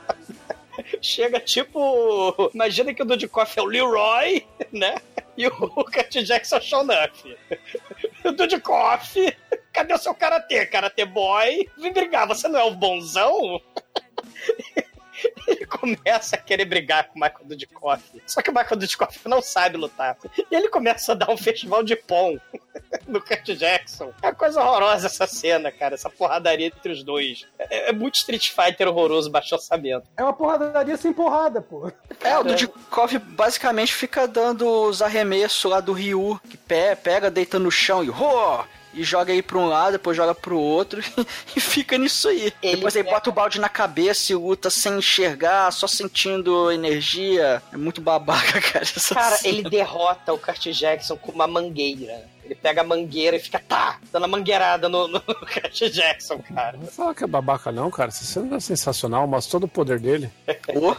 Chega tipo. Imagina que o Dudikoff é o Leroy, né? E o Kurt Jackson é Shonuff. O Dudikoff Cadê o seu karatê, karatê boy? Vem brigar, você não é o bonzão? Começa a querer brigar com o Michael Dudikoff. Só que o Michael Dudikoff não sabe lutar. E ele começa a dar um festival de pom no Kurt Jackson. É uma coisa horrorosa essa cena, cara. Essa porradaria entre os dois. É, é muito Street Fighter horroroso, baixo orçamento. É uma porradaria sem porrada, pô. É, o Dudikoff basicamente fica dando os arremessos lá do Ryu, que pe- pega, deita no chão e Rô! E joga aí pra um lado, depois joga pro outro e fica nisso aí. Ele depois ele pega- bota o balde na cabeça e luta sem enxergar, só sentindo energia. É muito babaca, cara. Cara, cena. ele derrota o Kurt Jackson com uma mangueira. Ele pega a mangueira e fica, tá, dando a mangueirada no, no Kurt Jackson, cara. Não fala que é babaca, não, cara. Essa cena é sensacional, mostra todo o poder dele. Pô.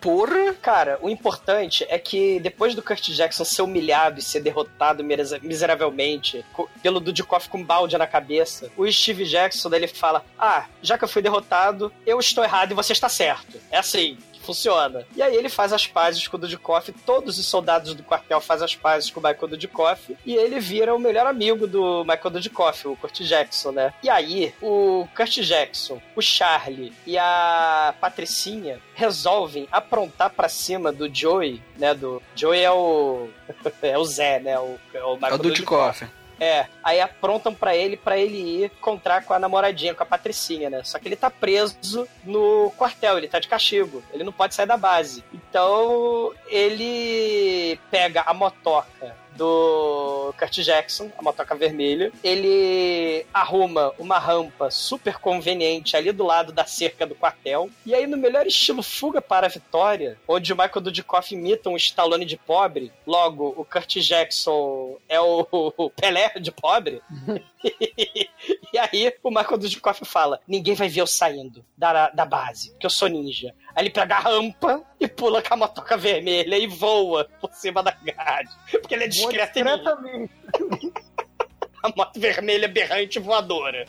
Porra! Cara, o importante é que depois do Kurt Jackson ser humilhado e ser derrotado miser- miseravelmente pelo Dudikoff com um balde na cabeça, o Steve Jackson ele fala: Ah, já que eu fui derrotado, eu estou errado e você está certo. É assim. Funciona. E aí ele faz as pazes com o Dudikoff, todos os soldados do quartel fazem as pazes com o Michael Dudikoff, e ele vira o melhor amigo do Michael Dudikoff, o Kurt Jackson, né? E aí, o Kurt Jackson, o Charlie e a Patricinha resolvem aprontar pra cima do Joey, né? Do Joey é o é o Zé, né? O, é o É Michael o Dudikoff. É, aí aprontam pra ele pra ele ir encontrar com a namoradinha, com a Patricinha, né? Só que ele tá preso no quartel, ele tá de castigo. Ele não pode sair da base. Então, ele pega a motoca do Kurt Jackson, a motoca vermelha. Ele arruma uma rampa super conveniente ali do lado da cerca do quartel. E aí, no melhor estilo Fuga para a Vitória, onde o Michael Dudikoff imita um Stallone de pobre, logo o Kurt Jackson é o, Pelé de pobre. e aí, o Michael Dudikoff fala: Ninguém vai ver eu saindo da, da base, porque eu sou ninja. Aí ele pega a rampa e pula com a motoca vermelha e voa por cima da grade. Porque ele é discreto e discretamente. A moto vermelha berrante voadora.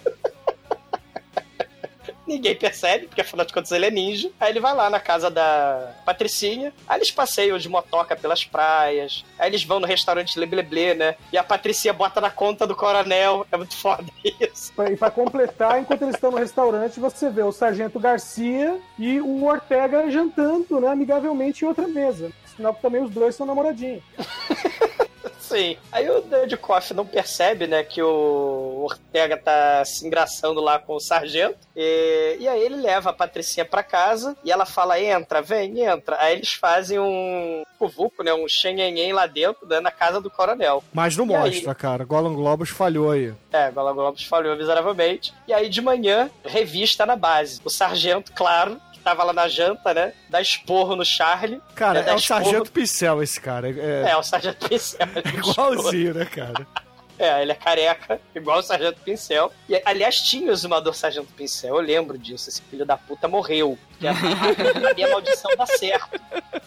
Ninguém percebe, porque afinal de contas ele é ninja. Aí ele vai lá na casa da Patricinha. Aí eles passeiam de motoca pelas praias. Aí eles vão no restaurante Lebleble, né? E a Patricinha bota na conta do coronel. É muito foda isso. E pra completar, enquanto eles estão no restaurante, você vê o Sargento Garcia e o Ortega jantando, né, amigavelmente em outra mesa. Sinal que também os dois são namoradinhos. Sim. Aí o Dudikoff não percebe, né, que o Ortega tá se engraçando lá com o sargento. E, e aí ele leva a Patricinha pra casa e ela fala: entra, vem, entra. Aí eles fazem um cuvuco, né, um xenhenhen lá dentro, né, na casa do coronel. Mas não E aí? mostra, cara. Golan Globus falhou aí. É, Gola Globos falhou miseravelmente. E aí de manhã, revista na base. O sargento, claro, tava lá na janta, né, dá esporro no Charlie. Cara, É, é, o esporro. Sargento Pincel esse cara. É, É, o sargento Pincel. igualzinho, né, cara? É, ele é careca, igual o Sargento Pincel. E, aliás, tinha o exumador Sargento Pincel, eu lembro disso. Esse filho da puta morreu. E a, a minha maldição dá certo.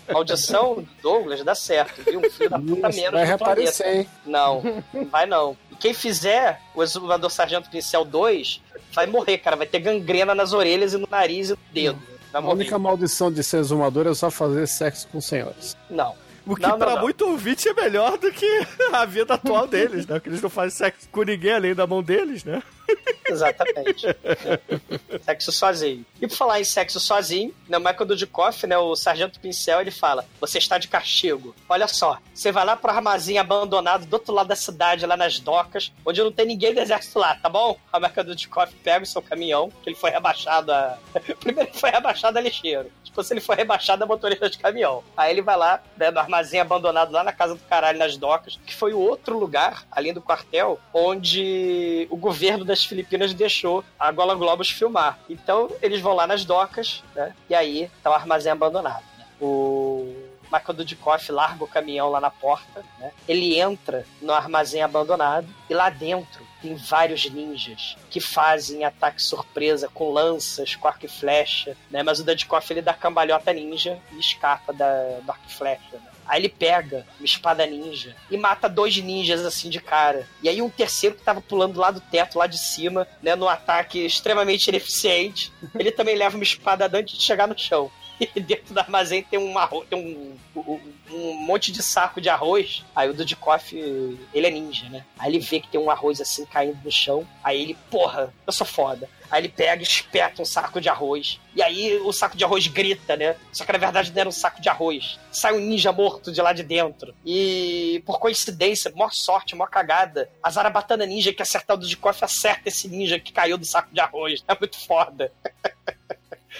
Maldição do Douglas dá certo, viu? Um filho da puta Isso, menos vai reaparecer, hein? Não, não vai não. E quem fizer o exumador Sargento Pincel 2 vai morrer, cara. Vai ter gangrena nas orelhas e no nariz e no dedo. Vai A única maldição de ser exumador é só fazer sexo com senhores. Não. O que Não, não, pra não. muito ouvinte é melhor do que a vida atual deles, né? Porque eles não fazem sexo com ninguém além da mão deles, né? Exatamente. É. Sexo sozinho. E por falar em sexo sozinho, né, o Michael Dudikoff, né, o Sargento Pincel, ele fala: Você está de castigo. Olha só, você vai lá pro armazém abandonado do outro lado da cidade, lá nas docas, onde não tem ninguém do exército lá, tá bom? O Michael Dudikoff pega o seu caminhão, que ele foi rebaixado a. Primeiro ele foi rebaixado a lixeiro. Depois ele foi rebaixado a motorista de caminhão. Aí ele vai lá, né, no armazém abandonado lá na casa do caralho, nas docas, que foi o outro lugar, além do quartel, onde o governo das Filipinas deixou a Golan Globus filmar. Então eles vão lá nas docas, né? E aí tá o armazém abandonado. né? O Michael Dudikoff larga o caminhão lá na porta, né? Ele entra no armazém abandonado e lá dentro tem vários ninjas que fazem ataque surpresa com lanças, com arco e flecha, né? Mas o Dudikoff ele dá cambalhota ninja e escapa da, do arco e flecha, né? Aí ele pega uma espada ninja e mata dois ninjas assim de cara. E aí um terceiro que tava pulando lá do teto, lá de cima, né, num ataque extremamente ineficiente, ele também leva uma espada antes de chegar no chão. Dentro do armazém tem um, arroz, tem um, um, um monte de saco de arroz. Aí o Dudikoff, ele é ninja, né? Aí ele vê que tem um arroz assim caindo no chão. Aí ele, porra, eu sou foda. Aí ele pega e espeta um saco de arroz. E aí o saco de arroz grita, né? Só que na verdade não era um saco de arroz. Sai um ninja morto de lá de dentro. E por coincidência, maior sorte, maior cagada, a Zarabatana Ninja que acertar o Dudikoff acerta esse ninja que caiu do saco de arroz. É muito foda.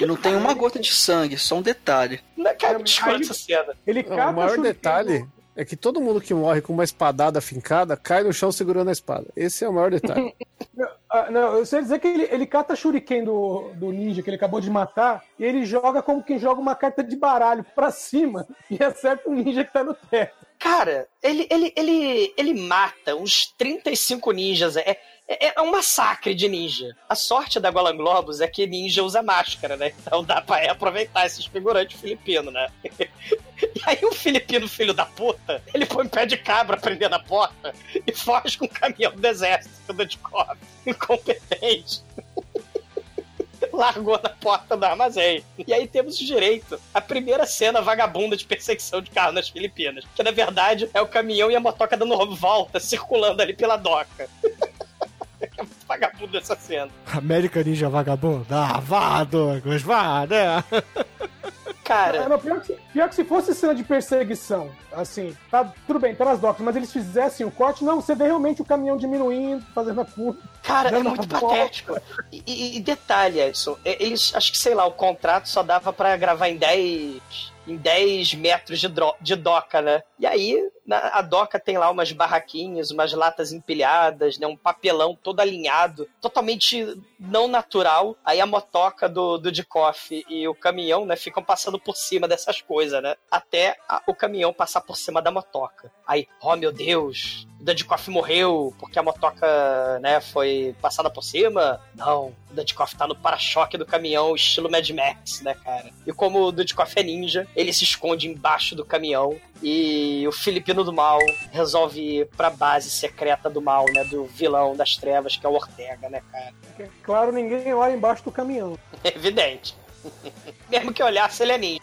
E não tem uma gota de sangue, só um detalhe. Não é, cara, Aí- desculpa essa cena. Ele Não, o maior detalhe é que todo mundo que morre com uma espadada fincada cai no chão segurando a espada. Esse é o maior detalhe. Ah, não, eu sei dizer que ele, ele cata shuriken do, do ninja que ele acabou de matar e ele joga como quem joga uma carta de baralho pra cima e acerta um ninja que tá no teto. Cara, ele, ele, ele, ele mata uns 35 ninjas. É, é, é um massacre de ninja. A sorte da Golan Globus é que ninja usa máscara, né? Então dá pra aproveitar esses figurantes filipinos, né? E aí o filipino filho da puta, ele põe pé de cabra prendendo a porta e foge com o caminhão do exército do Dikov. Incompetente. Largou na porta do armazém. E aí temos direito à primeira cena vagabunda de perseguição de carro nas Filipinas. Que na verdade é o caminhão e a motoca dando volta, circulando ali pela doca. É muito vagabundo essa cena. América Ninja Vagabundo? Ah, vá, Douglas, vá, né? Cara, não, pior, que, se- pior que se fosse cena de perseguição, assim, tá tudo bem, tá nas docas, mas eles fizessem o corte, não, você vê realmente o caminhão diminuindo, fazendo a curva. Cara, é muito patético. E, e- detalhe, Edson, eles, acho que, sei lá, o contrato só dava pra gravar em 10, em 10 metros de, dro- de doca, né? E aí, na- a doca tem lá umas barraquinhas, umas latas empilhadas, né? Um papelão todo alinhado, totalmente não natural. Aí a motoca do, do Dikoff e o caminhão, né, ficam passando por cima dessas coisas, né? Até a- o caminhão passar por cima da motoca. Aí, oh meu Deus, o Dudikoff morreu porque a motoca, né, foi passada por cima? Não, o Dudikoff tá no para-choque do caminhão, estilo Mad Max, né, cara? E como o Dudikoff é ninja, ele se esconde embaixo do caminhão e o Filipino do Mal resolve ir pra base secreta do mal, né, do vilão das trevas, que é o Ortega, né, cara? Claro, ninguém olha embaixo do caminhão. É evidente. Mesmo que olhasse, ele é ninja.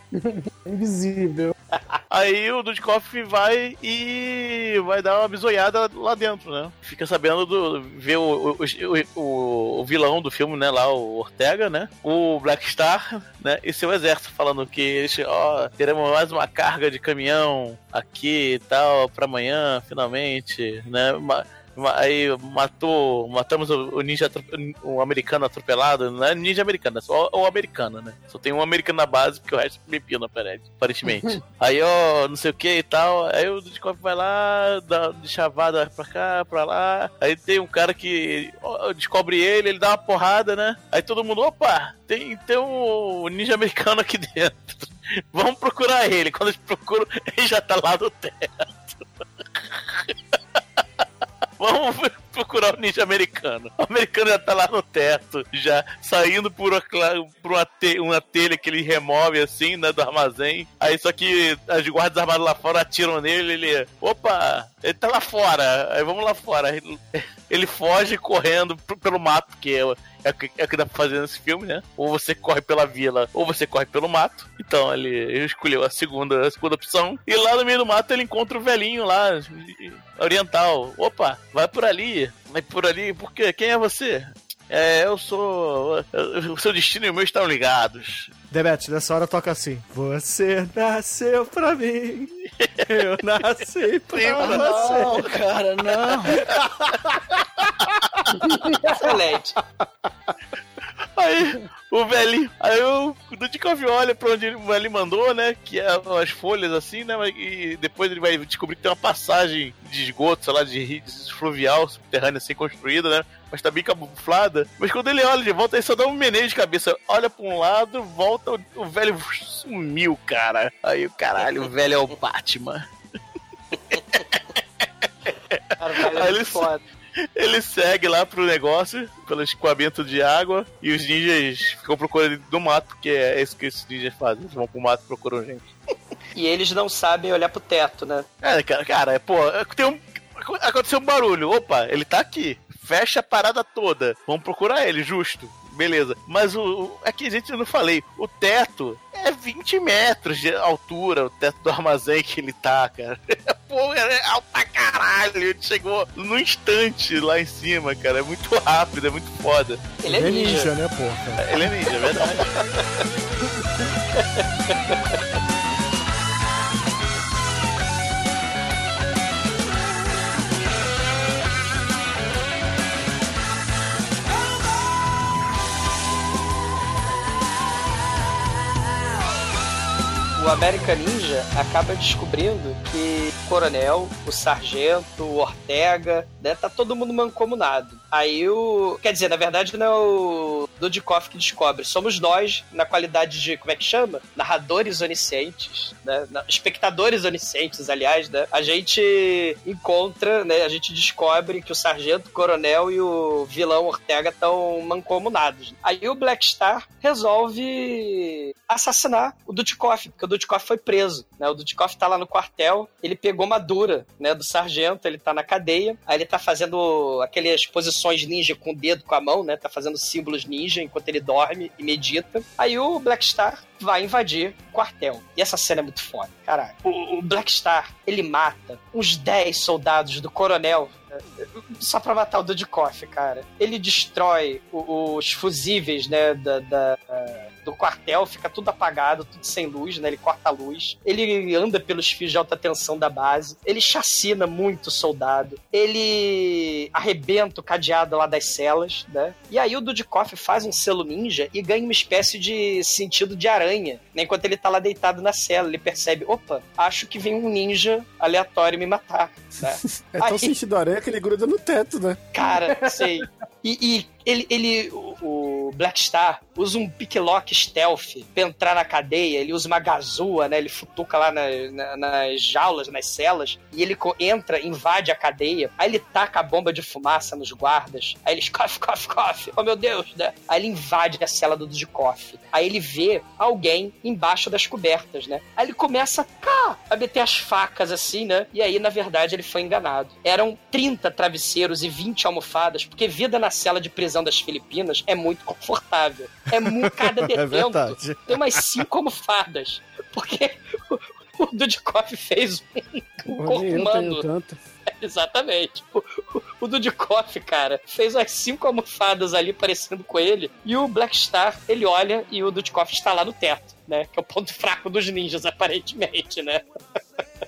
É invisível. Aí o Dudikoff vai e vai dar uma bisoiada lá dentro, né? Fica sabendo do. ver o, o, o, o vilão do filme, né? Lá, o Ortega, né? O Black Star, né? E seu exército falando que eles, ó, teremos mais uma carga de caminhão aqui e tal, pra amanhã, finalmente, né? Ma- ma- Aí matou, matamos o, o ninja, o americano atropelado, não é ninja americano, é só o americano, né? Só tem um americano na base, porque o resto é aparente- aparentemente. Aí, ó, não sei o que e tal. Aí o Dudikoff vai lá, dá de chavada pra cá, pra lá. Aí tem um cara que ó, descobre ele, ele dá uma porrada, né? Aí todo mundo, opa, tem, tem um ninja americano aqui dentro. Vamos procurar ele. Quando eles procuram, ele já tá lá no teto. Vamos procurar o ninja americano. O americano já tá lá no teto, já saindo por uma, por uma, te- uma telha que ele remove assim, né, do armazém. Aí só que as guardas armadas lá fora atiram nele, ele. Opa! Ele tá lá fora. Aí vamos lá fora. Ele, ele foge correndo pelo mato, porque é, o que- é o que dá pra fazer nesse filme, né? Ou você corre pela vila, ou você corre pelo mato. Então ele, ele escolheu a segunda, a segunda opção. E lá no meio do mato ele encontra o velhinho lá, oriental. Opa, vai por ali. Vai por ali, por quê? Quem é você? É, eu sou. O seu destino e o meu estão ligados. Demet, nessa hora toca assim. Você nasceu pra mim. Eu nasci pra você. Não, cara, não. Excelente. Aí, o velhinho. Aí o Dudikoff olha pra onde ele, ele mandou, né? Que é as folhas assim, né? E depois ele vai descobrir que tem uma passagem de esgoto, sei lá, de, de fluvial, subterrânea assim construída, né? Mas tá bem camuflada. Mas quando ele olha de volta, ele só dá um meneio de cabeça. Olha pra um lado, volta, o, o velho sumiu, cara. Aí o caralho, o velho é o Batman. Cara, velho, é ele- foda. Ele segue lá pro negócio, pelo escoamento de água, e os ninjas ficam procurando no mato, porque é isso que esses ninjas fazem. Eles vão pro mato e procuram gente. E eles não sabem olhar pro teto, né? É, cara, cara, pô, tem um. Aconteceu um barulho. Opa, ele tá aqui. Fecha a parada toda. Vamos procurar ele, justo. beleza. Mas o, aqui a gente não falei, o teto é 20 metros de altura, o teto do armazém que ele tá, cara. Pô, é alto pra caralho. Ele chegou no instante lá em cima, cara. É muito rápido, é muito foda. Ele é ninja. né, porra? Ele é ninja, é verdade. o American Ninja acaba descobrindo que o coronel, o sargento, o Ortega, né, tá todo mundo mancomunado. Aí o. Quer dizer, na verdade não é o Dudikoff que descobre, somos nós, na qualidade de. Como é que chama? Narradores oniscientes, né? Espectadores oniscientes, aliás, né? A gente encontra, né? A gente descobre que o sargento, o coronel e o vilão Ortega estão mancomunados. Aí o Black Star resolve assassinar o Dudikoff, porque o Dudikoff foi preso, né? O Dudikoff tá lá no quartel, ele pegou uma dura, né, do sargento, ele tá na cadeia, aí ele tá fazendo aquelas posições ninja com o dedo, com a mão, né? Tá fazendo símbolos ninja enquanto ele dorme e medita. Aí o Black Star vai invadir o quartel. E essa cena é muito foda, caralho. O, o Black Star, ele mata uns 10 soldados do coronel só pra matar o Dudikoff, cara. Ele destrói os fusíveis, né, da, da- do quartel, fica tudo apagado, tudo sem luz, né? Ele corta a luz. Ele anda pelos fios de alta tensão da base. Ele chacina muito soldado. Ele arrebenta o cadeado lá das celas, né? E aí o Dudikoff faz um selo ninja e ganha uma espécie de sentido de aranha, né? Enquanto ele tá lá deitado na cela, ele percebe, opa, acho que vem um ninja aleatório me matar, né? É tão Aí- sentido aranha que ele gruda no teto, né? Cara, sei. E, e ele, ele o, Black Star usa um picklock stealth pra entrar na cadeia. Ele usa uma gazua, né? Ele futuca lá na- na- nas jaulas, nas celas. E ele entra, invade a cadeia. Aí ele taca a bomba de fumaça nos guardas. Aí eles cof, cof, cof. Oh meu Deus, né? Aí ele invade a cela do Dudikoff. Aí ele vê alguém embaixo das cobertas, né? Aí ele começa cá, a meter as facas assim, né? E aí, na verdade, ele foi enganado. Eram 30 travesseiros e 20 almofadas, porque vida na cela de prisão das Filipinas é muito confortável. É muito cada detento. verdade. Tem umas cinco almofadas. Porque o, o Dudikoff fez um, um corpo humano. Exatamente. O, o, o Dudikoff, cara, fez umas cinco almofadas ali parecendo com ele. E o Black Star, ele olha e o Dudikoff está lá no teto, né? Que é o ponto fraco dos ninjas, aparentemente, né?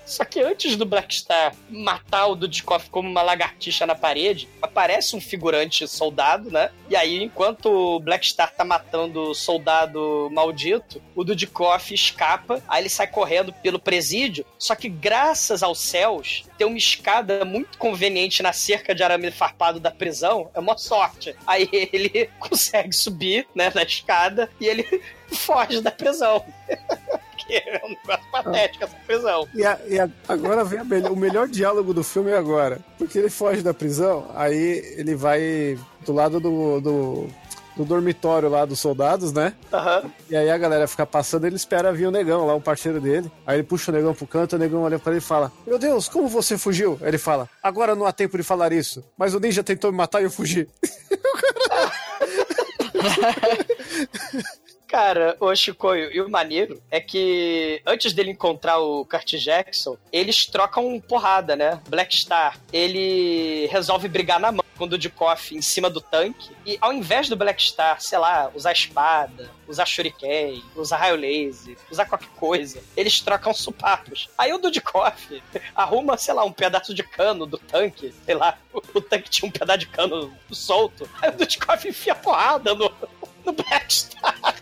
Só que antes do Black Star matar o Dudikoff como uma lagartixa na parede, aparece um figurante soldado, né? E aí, enquanto o Black Star tá matando o soldado maldito, o Dudikoff escapa, aí ele sai correndo pelo presídio, só que graças aos céus, tem uma escada muito conveniente na cerca de arame farpado da prisão, é uma sorte. Aí ele consegue subir, né, na escada, e ele foge da prisão. é um negócio patético essa prisão. E, a- e a- agora vem a melhor- o melhor diálogo do filme é agora. Porque ele foge da prisão, aí ele vai do lado do, do, do dormitório lá dos soldados, né? Aham. E aí a galera fica passando, ele espera vir o negão lá, o parceiro dele. Aí ele puxa o negão pro canto, o negão olha pra ele e fala: Meu Deus, como você fugiu? Aí ele fala: Agora não há tempo de falar isso, mas o ninja tentou me matar e eu fugi. Cara, o Chicoio, e o maneiro é que antes dele encontrar o Kurt Jackson, eles trocam porrada, né? Black Star, ele resolve brigar na mão com o Dudikoff em cima do tanque. E ao invés do Black Star, sei lá, usar espada, usar shuriken, usar raio laser, usar qualquer coisa, eles trocam supapos. Aí o Dudikoff arruma, sei lá, um pedaço de cano do tanque, sei lá, o, o tanque tinha um pedaço de cano solto. Aí o Dudikoff enfia porrada no, no Black Star.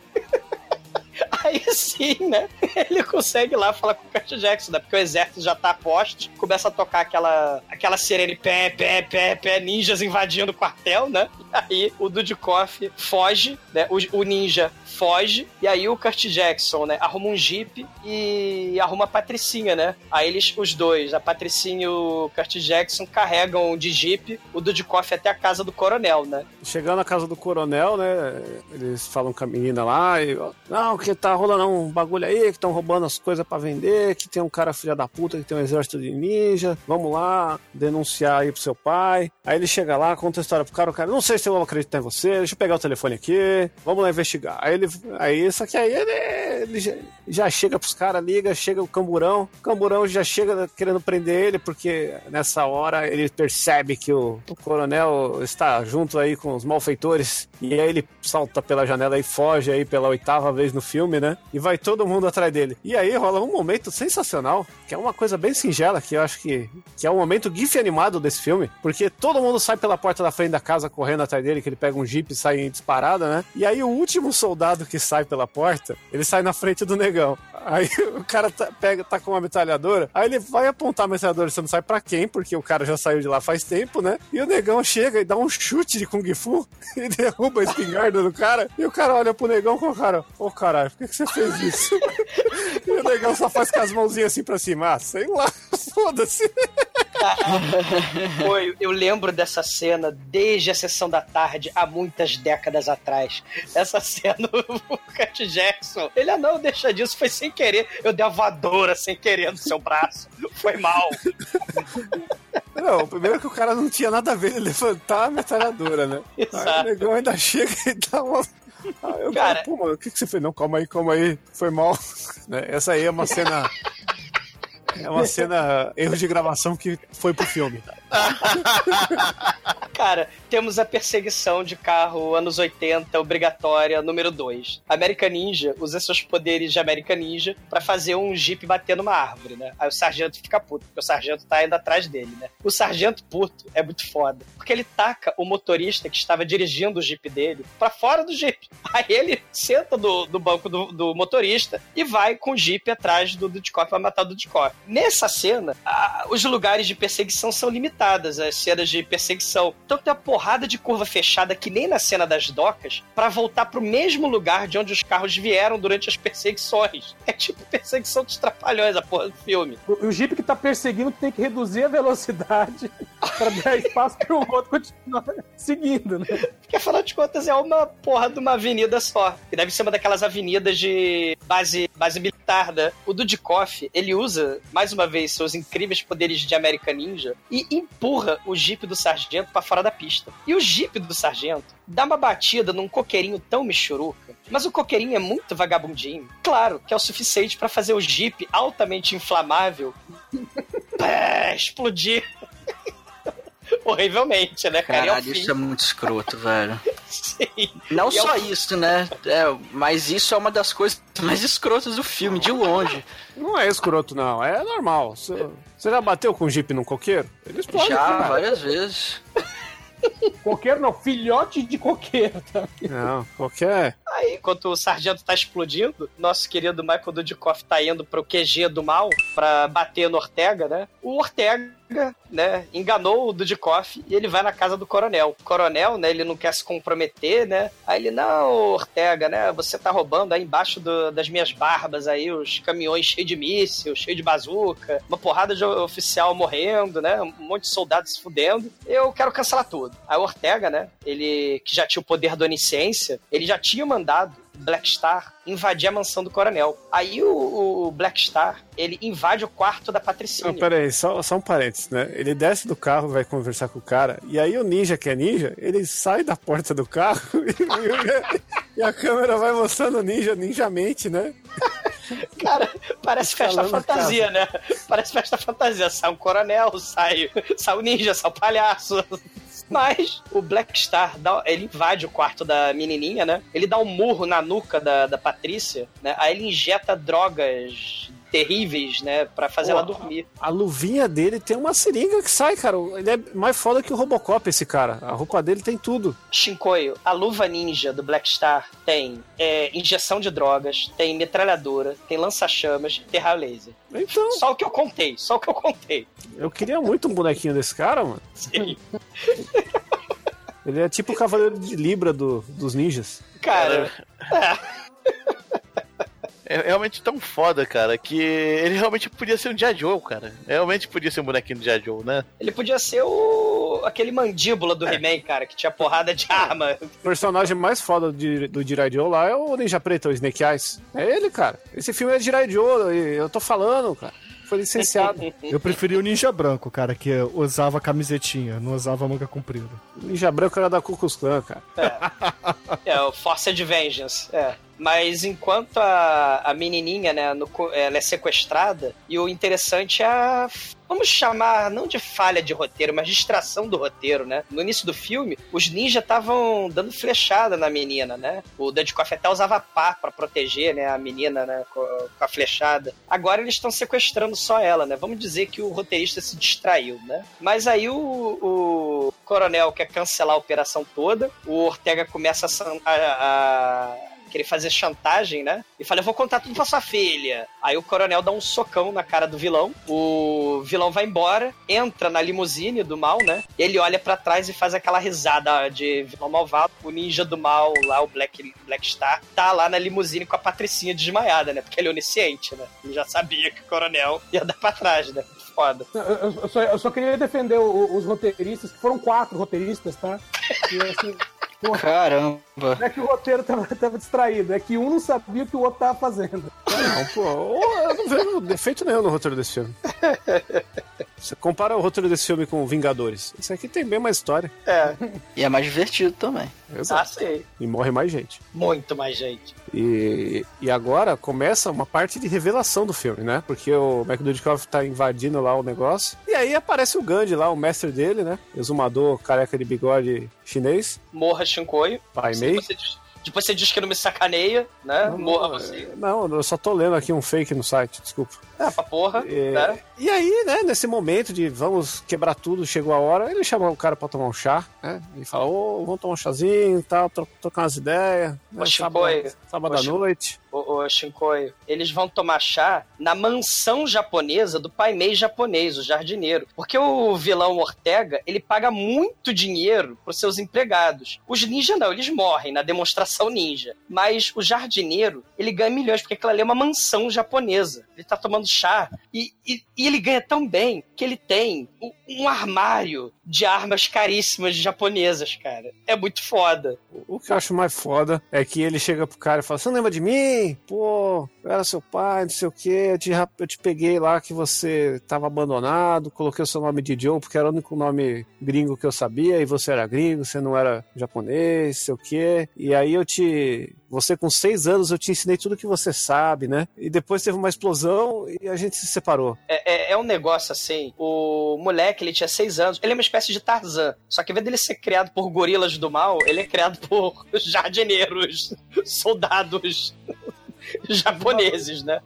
Aí sim, né? Ele consegue lá falar com o Kurt Jackson, né? Porque o exército já tá a poste, começa a tocar aquela, aquela sirene pé, pé, pé, pé, ninjas invadindo o quartel, né? Aí o Dudikoff foge, né? O, o ninja foge, e aí o Kurt Jackson, né? Arruma um jeep e arruma a Patricinha, né? Aí eles, os dois, a Patricinha e o Kurt Jackson, carregam de jeep o Dudikoff até a casa do coronel, né? Chegando na casa do coronel, né? Eles falam com a menina lá e. Não, que tá rolando um bagulho aí, que estão roubando as coisas pra vender, que tem um cara filha da puta que tem um exército de ninja. Vamos lá denunciar aí pro seu pai. Aí ele chega lá, conta a história pro cara, o cara, não sei se eu acredito em você, deixa eu pegar o telefone aqui, vamos lá investigar. Aí ele. Aí, só que aí ele, ele já, já chega pros caras, liga, chega o camburão. O camburão já chega querendo prender ele, porque nessa hora ele percebe que o, o coronel está junto aí com os malfeitores. E aí ele salta pela janela e foge aí pela oitava vez no filme, né? E vai todo mundo atrás dele. E aí rola um momento sensacional, que é uma coisa bem singela, que eu acho que, que é o momento gif animado desse filme, porque todo mundo sai pela porta da frente da casa correndo atrás dele, que ele pega um jeep e sai disparada, né? E aí o último soldado que sai pela porta, ele sai na frente do negão. Aí o cara tá, pega, tá com uma metralhadora, aí ele vai apontar a metralhadora, você não sabe pra quem, porque o cara já saiu de lá faz tempo, né? E o negão chega e dá um chute de Kung Fu e derruba a espingarda do cara, e o cara olha pro negão com o cara, ô caralho, por que, que você fez isso? e o negão só faz com as mãozinhas assim pra cima, ah, sei lá, foda-se. Pô, eu- lembro dessa cena desde a sessão da tarde, há muitas décadas atrás. Essa cena, o Cat Jackson, ele, ah não, deixa disso, foi sem querer. Eu dei a voadora sem querer no seu braço. Foi mal. Não, primeiro que o cara não tinha nada a ver ele levantar a metralhadora, né? Aí o Exato. negão ainda chega e dá uma. Eu Cara- cara, pô, mano, o que, que você fez? Não, calma aí, calma aí, foi mal. Né, Essa aí é uma cena. É uma cena, erro de gravação que foi pro filme. Cara, temos a perseguição de carro anos 80, obrigatória, número 2. American Ninja usa seus poderes de American Ninja pra fazer um jeep bater numa árvore, né? Aí o sargento fica puto, porque o sargento tá indo atrás dele, né? O sargento puto é muito foda, porque ele taca o motorista que estava dirigindo o jeep dele pra fora do jeep. Aí ele senta do, do banco do, do motorista e vai com o jeep atrás do Dudikoff pra matar o Dudikoff. Nessa cena, a- os lugares de perseguição são limitadas, as cenas de perseguição. Então tem uma porrada de curva fechada, que nem na cena das docas, pra voltar pro mesmo lugar de onde os carros vieram durante as perseguições. É tipo perseguição dos trapalhões, a porra do filme. O, o Jeep que tá perseguindo tem que reduzir a velocidade pra dar espaço pro outro continuar seguindo, né? Porque afinal de contas é uma porra de uma avenida só. Que deve ser uma daquelas avenidas de base, base militar, né? O Dudikoff, ele usa, mais uma vez, seus incríveis poderes de American Ninja e empurra o Jeep do sargento pra fora da pista. E o Jeep do sargento dá uma batida num coqueirinho tão michuruca, mas o coqueirinho é muito vagabundinho. Claro que é o suficiente pra fazer o Jeep altamente inflamável explodir. Horrivelmente, né, cara? Ao Caralho, fim- isso é muito escroto, velho. Sim. Não E ao só isso, né? É, mas isso é uma das coisas mais escrotas do filme, de longe. Não é escroto, não, é normal. Você, você já bateu com o Jeep num coqueiro? Ele explode, Já, cara. várias vezes. Coqueiro não, filhote de coqueiro. Tá? Não, qualquer. Aí, enquanto o sargento tá explodindo, nosso querido Michael Dudikoff tá indo pro QG do mal pra bater no Ortega, né? O Ortega, né, enganou o Dudikoff e ele vai na casa do coronel. O coronel, né, ele não quer se comprometer, né? Aí ele, não, Ortega, né, você tá roubando aí embaixo do- das minhas barbas aí os caminhões cheios de míssil, cheio de bazuca, uma porrada de oficial morrendo, né? Um monte de soldados se fudendo. Eu quero cancelar tudo. Aí o Ortega, né, ele que já tinha o poder da onisciência, ele já tinha mandado Black Star invadir a mansão do coronel. Aí o, o Black Star, ele invade o quarto da Patricinha. Não, pera aí, só, só um parênteses, né? Ele desce do carro, vai conversar com o cara, e aí o ninja, que é ninja, ele sai da porta do carro e, e a câmera vai mostrando o ninja ninjamente, né? Cara, parece festa fantasia, né? Parece festa fantasia. Sai um coronel, sai, sai o ninja, sai o palhaço. Mas o Black Star, dá- ele invade o quarto da menininha, né? Ele dá um murro na nuca da, da Patrícia, né? Aí ele injeta drogas terríveis, né? Pra fazer Pô, ela dormir. A luvinha dele tem uma seringa que sai, cara. Ele é mais foda que o Robocop, esse cara. A roupa dele tem tudo. Shinkoio, a luva ninja do Black Star tem é, injeção de drogas, tem metralhadora, tem lança-chamas e tem raio laser. Então, Só o que eu contei, só o que eu contei. eu queria muito um bonequinho desse cara, mano. Sim. Ele é tipo o cavaleiro de Libra do- dos ninjas. Cara, É realmente tão foda, cara, que ele realmente podia ser um G.I. Joe, cara. Realmente podia ser um bonequinho do G.I. Joe, né? ele podia ser o aquele mandíbula do He-Man, cara, que tinha porrada de arma. O personagem mais foda de- do Jirai Joe lá é o Ninja Preto, o Snake Eyes. É ele, cara. Esse filme é Jirai Joe, e eu tô falando, cara. foi licenciado. Eu preferi o ninja branco, cara, que usava camisetinha, não usava manga comprida. Ninja branco era da Ku Klux Klan, cara. É, o Forced Vengeance. É. Mas enquanto a, a menininha, né, no ela é sequestrada, e o interessante é a. Vamos chamar, não de falha de roteiro, mas distração do roteiro, né? No início do filme, os ninjas estavam dando flechada na menina, né? O Dudikoff até usava pá pra proteger, né, a menina, né, com, a flechada. Agora eles estão sequestrando só ela, né? Vamos dizer que o roteirista se distraiu, né? Mas aí o, o coronel quer cancelar a operação toda, o Ortega começa a a- a querer fazer chantagem, né? E fala, eu vou contar tudo pra sua filha. Aí o coronel dá um socão na cara do vilão. O vilão vai embora, entra na limusine do mal, né? Ele olha pra trás e faz aquela risada de vilão malvado. O ninja do mal, lá, o Black, Black Star, tá lá na limusine com a patricinha desmaiada, né? Porque ele é onisciente, né? Ele já sabia que o coronel ia dar pra trás, né? Foda. Eu, eu- eu só, eu só queria defender o- o- os roteiristas, que foram quatro roteiristas, tá? E, assim, porra, Caramba. não é que o roteiro tava, tava distraído, é que um não sabia o que o outro tava fazendo. Não, pô, eu não vejo defeito nenhum no roteiro desse filme. Você compara o roteiro desse filme com Vingadores. Esse aqui tem bem mais história. É, E é mais divertido também. ah, Exato. sei. E morre mais gente. Muito mais gente. E, e agora começa uma parte de revelação do filme, né? Porque o McDudikoff tá invadindo lá o negócio. E aí aparece o Gandhi lá, o mestre dele, né? Exumador careca de bigode chinês. Morra Shinkoio. Pai Mei. Você, depois você diz que não me sacaneia, né? Morra você. Não, eu só tô lendo aqui um fake no site, desculpa. É, pra porra, É, né? E aí, né, nesse momento de vamos quebrar tudo, chegou a hora, ele chama o cara pra tomar um chá, né? E fala, ô, vamos tomar um chazinho e tal, tro- trocar umas ideias. Né, Shinkoi. sábado sábado à noite. Ô, ô Shinkoio, eles vão tomar chá na mansão japonesa do pai Mei japonês, o jardineiro. Porque o vilão Ortega, ele paga muito dinheiro pros seus empregados. Os ninjas não, eles morrem na demonstração ninja. Mas o jardineiro, ele ganha milhões, porque aquilo ali é uma mansão japonesa. Ele tá tomando chá. E, e- e ele ganha tão bem que ele tem um, um armário de armas caríssimas japonesas, cara. É muito foda. O que eu acho mais foda é que ele chega pro cara e fala: Você não lembra de mim? Pô, eu era seu pai, não sei o quê. Eu te, eu te peguei lá que você tava abandonado, coloquei o seu nome de Joe porque era o único nome gringo que eu sabia e você era gringo, você não era japonês, sei o quê. E aí eu te. Você com seis anos eu te ensinei tudo que você sabe, né? E depois teve uma explosão e a gente se separou. É, é, é um negócio assim. O moleque, ele tinha seis anos. Ele é uma espécie de Tarzan. Só que ao invés dele ser criado por gorilas do mal, ele é criado por jardineiros, soldados japoneses, né?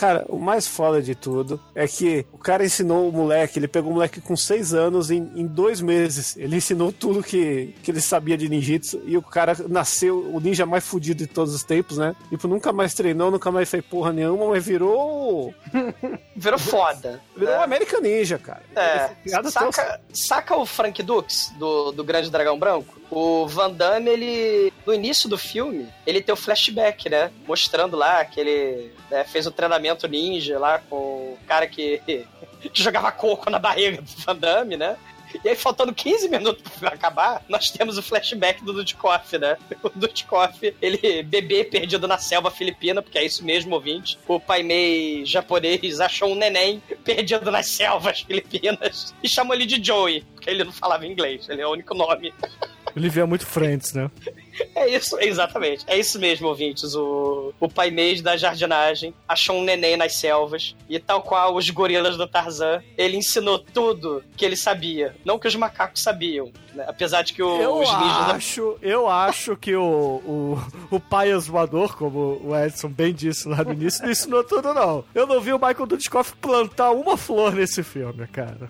Cara, o mais foda de tudo é que o cara ensinou o moleque, ele pegou o moleque com seis anos em, em dois meses. Ele ensinou tudo que, que ele sabia de ninjitsu e o cara nasceu o ninja mais fudido de todos os tempos, né? Tipo, nunca mais treinou, nunca mais fez porra nenhuma, mas virou. Virou foda. Virou né? um American Ninja, cara. É, saca, saca o Frank Dux, do, do Grande Dragão Branco? O Van Damme, ele, no início do filme, ele tem o flashback, né? Mostrando lá que ele né, fez o treinamento ninja lá com o cara que, que jogava coco na barriga do Van Damme, né? E aí, faltando 15 minutos pra acabar, nós temos o flashback do Dudikoff, né? O Dudikoff, ele bebê perdido na selva filipina, porque é isso mesmo, ouvinte. O pai Mei japonês achou um neném perdido nas selvas filipinas e chamou ele de Joey, porque ele não falava inglês, ele é o único nome. Ele via muito Friends, né? É isso, exatamente. É isso mesmo, ouvintes. O, o pai mês da jardinagem achou um neném nas selvas e, tal qual os gorilas do Tarzan, ele ensinou tudo que ele sabia. Não que os macacos sabiam, né? apesar de que o- Eu os ninjas... acho, eu acho que o, o, o pai exumador, como o Edson bem disse lá no início, não ensinou tudo, não. Eu não vi o Michael Dudikoff plantar uma flor nesse filme, cara.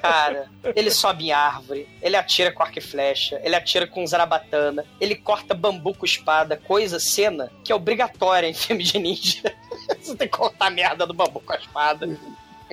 Cara, ele sobe em árvore, ele atira com arco e flecha, ele atira com zarabatana, ele corta bambu com espada, coisa, cena que é obrigatória em filme de ninja. Você tem que cortar a merda do bambu com a espada.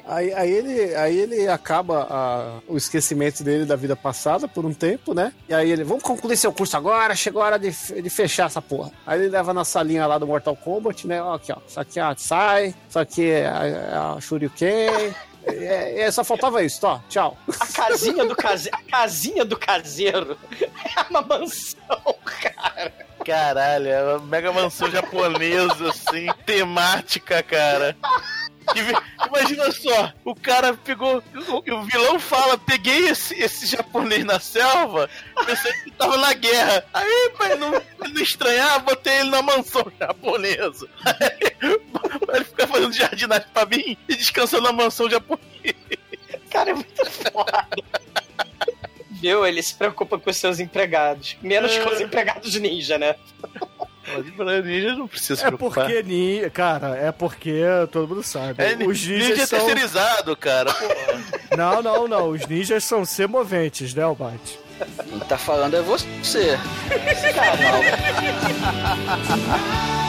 Aí, aí ele, aí ele acaba a- o esquecimento dele da vida passada por um tempo, né? E aí ele, vamos concluir seu curso agora, chegou a hora de, de fechar essa porra. Aí ele leva na salinha lá do Mortal Kombat, né? Ó, aqui, ó. Isso aqui é a Sai, isso aqui é a, é a Shuriken. É, é, só faltava isso, ó. Tchau. A casinha do caseiro, a casinha do caseiro é uma mansão, cara. Caralho, é uma mega mansão japonesa, assim, temática, cara. Imagina só, o cara pegou. O, vilão fala: peguei esse, esse japonês na selva, pensei que tava na guerra. Aí, pra não, pra não estranhar, botei ele na mansão japonesa. Aí, pra ele ficar fazendo jardinagem pra mim e descansando na mansão japonesa. Cara, é muito foda. Viu? Ele se preocupa com os seus empregados. Menos com os empregados ninja, né? Ninja não precisa se É preocupar. porque, ni... cara, é porque todo mundo sabe. É, os ninjas ninja são... terceirizado, cara. Porra. Não, não, não. Os ninjas são semoventes, né, Albate? Quem tá falando é você. Caramba,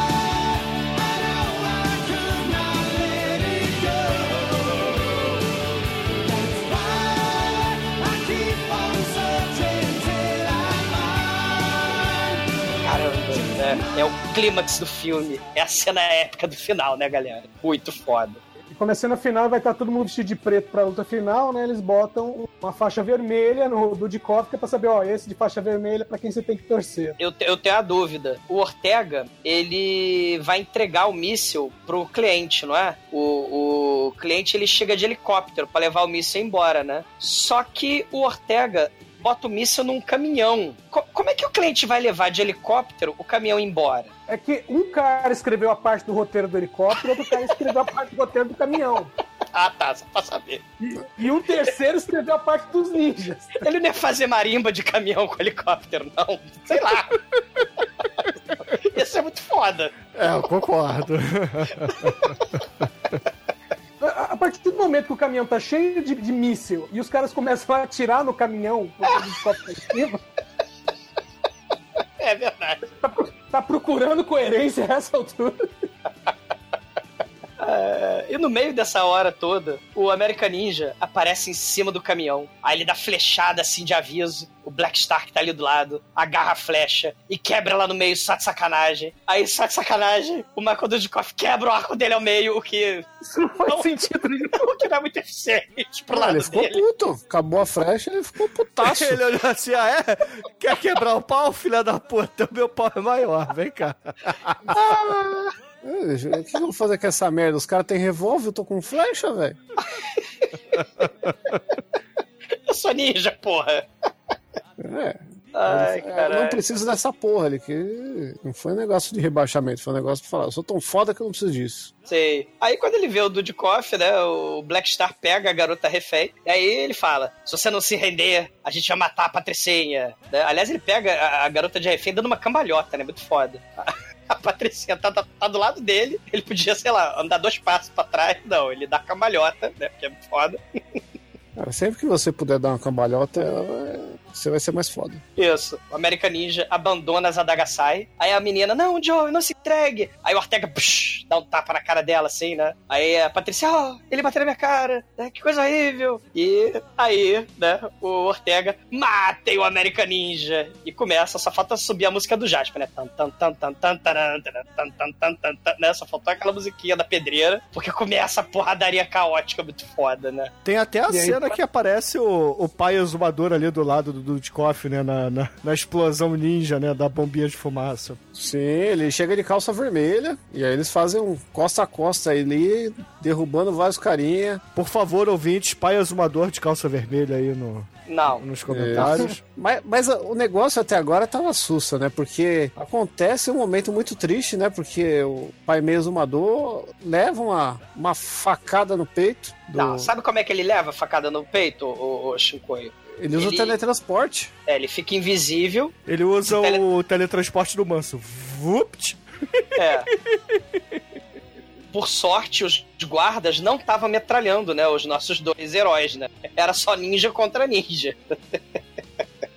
É o clímax do filme. É a cena épica do final, né, galera? Muito foda. E começando a final, vai estar todo mundo vestido de preto pra luta final, né? Eles botam uma faixa vermelha no Dudikov, que é pra saber, ó, esse de faixa vermelha é pra quem você tem que torcer. Eu, eu tenho a dúvida. O Ortega, ele vai entregar o míssil pro cliente, não é? O, o cliente, ele chega de helicóptero pra levar o míssil embora, né? Só que o Ortega bota o míssil num caminhão. Co- como é que o cliente vai levar de helicóptero o caminhão embora? É que um cara escreveu a parte do roteiro do helicóptero, outro cara escreveu a parte do roteiro do caminhão. Ah, tá, só pra saber. E um terceiro escreveu a parte dos ninjas. Ele não ia fazer marimba de caminhão com helicóptero, não. Sei lá. Isso é muito foda. É, eu concordo. A a partir do momento que o caminhão tá cheio de, de míssil e os caras começam a atirar no caminhão, tá É verdade. tá, tá procurando coerência a essa altura. É, e no meio dessa hora toda, o American Ninja aparece em cima do caminhão. Aí ele dá flechada assim de aviso. O Black Star que tá ali do lado agarra a flecha e quebra lá no meio só de sacanagem. Aí, só de sacanagem, o Michael Dudikoff quebra o arco dele ao meio, o que, Isso não faz Não. sentido nenhum. o que não é muito eficiente pro Ah, lado ele ficou dele. puto. Acabou a flecha, ele ficou putaço. Ele olhou assim, ah, é? Quer quebrar o pau, filha da puta? O meu pau é maior, vem cá. É, O que eu vou fazer com essa merda? Os caras têm revólver, eu tô com flecha, velho. Eu sou ninja, porra. É. Ai, eu não caralho. preciso dessa porra ali, que não foi um negócio de rebaixamento, foi um negócio pra falar, eu sou tão foda que eu não preciso disso. Sei. Aí quando ele vê o Dudikoff, né, o Black Star pega a garota refém, e aí ele fala, se você não se render, a gente vai matar a Patricinha. Né? Aliás, ele pega a, a garota de refém dando uma cambalhota, né, muito foda. A Patricinha tá, tá- tá do lado dele, ele podia, sei lá, andar dois passos pra trás, não, ele dá cambalhota, né, porque é foda. Cara, sempre que você puder dar uma cambalhota, é, você vai ser mais foda. Isso. O American Ninja abandona as Adagasai. Aí a menina, não, Joe, não se entregue. Aí o Ortega psh, dá um tapa na cara dela, assim, né? Aí a Patrícia, ó, ele bateu na minha cara. né? Que coisa horrível. E aí, né, o Ortega, matem o American Ninja. E começa, só falta subir a música do Jasper, né? Tan, tan, tan, tan, tan, taran, taran, tan, tan, tan, tan, tan, né? Só faltou aquela musiquinha da pedreira. Porque começa a porradaria caótica muito foda, né? Tem até a E aí, cena que aparece o, o pai exumador ali do lado do Dudikoff, né? Na, na, na explosão ninja, né? Da bombinha de fumaça. Sim, ele chega de calça vermelha, e aí eles fazem um costa a costa ali, derrubando vários carinha. Por favor, ouvintes, pai exumador de calça vermelha aí no, Não. nos comentários. Mas, mas o negócio até agora tava sussa, né? Porque acontece um momento muito triste, né? Porque o pai meio exumador leva uma, uma facada no peito. Do... Não, sabe como é que ele leva a facada no peito, o, o Shinkoio? Ele usa o ele- teletransporte. É, ele fica invisível. Ele usa Tele- o teletransporte do manso. Vupt! É. Por sorte, os guardas não estavam metralhando, né? Os nossos dois heróis, né? Era só ninja contra ninja.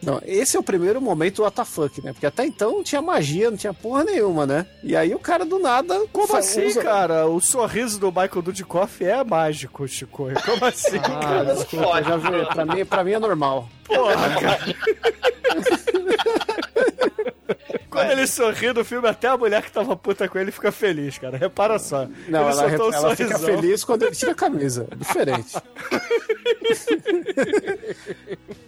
Não, esse é o primeiro momento WTF, né? Porque até então não tinha magia, não tinha porra nenhuma, né? E aí o cara do nada. Como assim, usa- cara? O sorriso do Michael Dudikoff é mágico, Chico. Como assim, Ah, cara? desculpa, já vi. Pra mim, pra mim é normal. Porra, cara. Quando ele sorri no filme, até a mulher que tava puta com ele fica feliz, cara. Repara só. Não, ele ela, soltou um ela fica feliz quando ele tira a camisa. É diferente.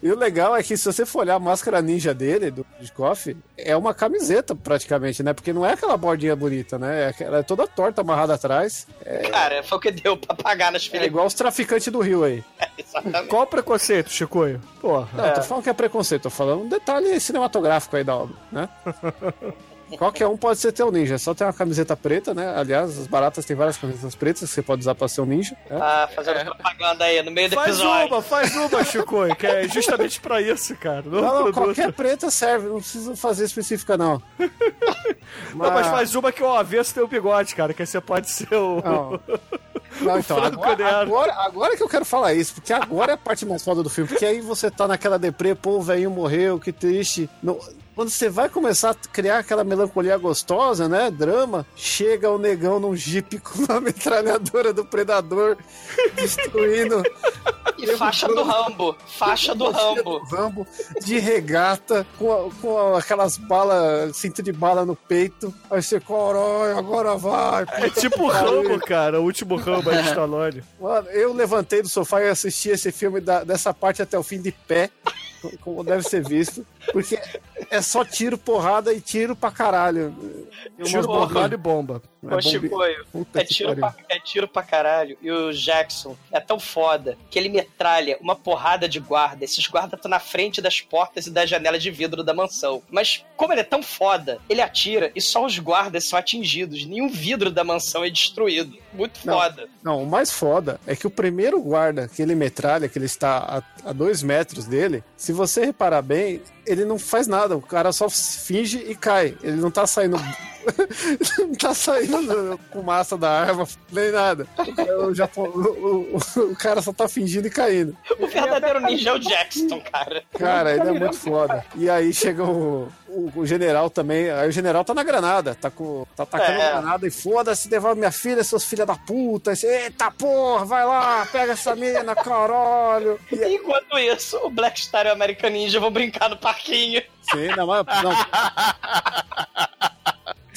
E o legal é que se você for olhar a máscara ninja dele, do Coffee, é uma camiseta praticamente, né? Porque não é aquela bordinha bonita, né? É Ela é toda torta amarrada atrás. Cara, foi o que deu pra pagar nas É Filipinas. igual os traficantes do Rio aí. Exatamente. Qual o preconceito, Chicoio? Porra. Não, eu tô falando que é preconceito, tô falando um detalhe cinematográfico aí da obra, né? Qualquer um pode ser teu ninja, é só ter uma camiseta preta, né? Aliás, as baratas têm várias camisetas pretas que você pode usar pra ser um ninja. né? Ah, fazendo propaganda aí no meio do Faz episódio. uma, faz uma, Chicoio, que é justamente pra isso, cara. Não, é Não, não, qualquer preta serve, não precisa fazer específica, não. Não, mas faz uma que o avesso tem o bigode, cara, que aí você pode ser o. Não. Não, então, agora, agora, agora que eu quero falar isso, porque agora é a parte mais foda do filme, porque aí você tá naquela deprê, pô, o velhinho morreu, que triste. No- quando você vai começar a criar aquela melancolia gostosa, né, drama, chega o negão num jipe com uma metralhadora do predador, destruindo E faixa do Rambo. Faixa do Rambo. Rambo de regata, com, a- com aquelas balas, cinto de bala no peito. Aí você, corói, agora vai. É tipo o Rambo, cara, o último Rambo aí de Stallone. Mano, eu levantei do sofá e assisti esse filme da- dessa parte até o fim de pé, como deve ser visto, porque é só tiro, porrada e tiro pra caralho. Tiro, porrada e bomba. É Chicoio, é tiro, pra, é tiro pra caralho. E o Jackson é tão foda que ele metralha uma porrada de guarda. Esses guardas estão na frente das portas e das janelas de vidro da mansão. Mas, como ele é tão foda, ele atira e só os guardas são atingidos. Nenhum vidro da mansão é destruído. Muito Não. foda. Não, o mais foda é que o primeiro guarda que ele metralha, que ele está a, a dois metros dele, se você reparar bem, ele não faz nada. O cara só finge e cai. Ele não tá saindo. Não tá saindo com massa da arma, nem nada. O, Japão- o- o- o cara só tá fingindo e caindo. O verdadeiro ninja é o Jackson, cara. Cara, ele é muito foda. E aí chega o, o, o general também. Aí o general tá na granada, tá, com, tá atacando É. a granada e foda-se, devolve minha filha, seus filhos da puta. Você, Eita porra, vai lá, pega essa mina, caralho. E Enquanto isso, o Black Star e o American Ninja vão brincar no parquinho. sim, não, mas- não.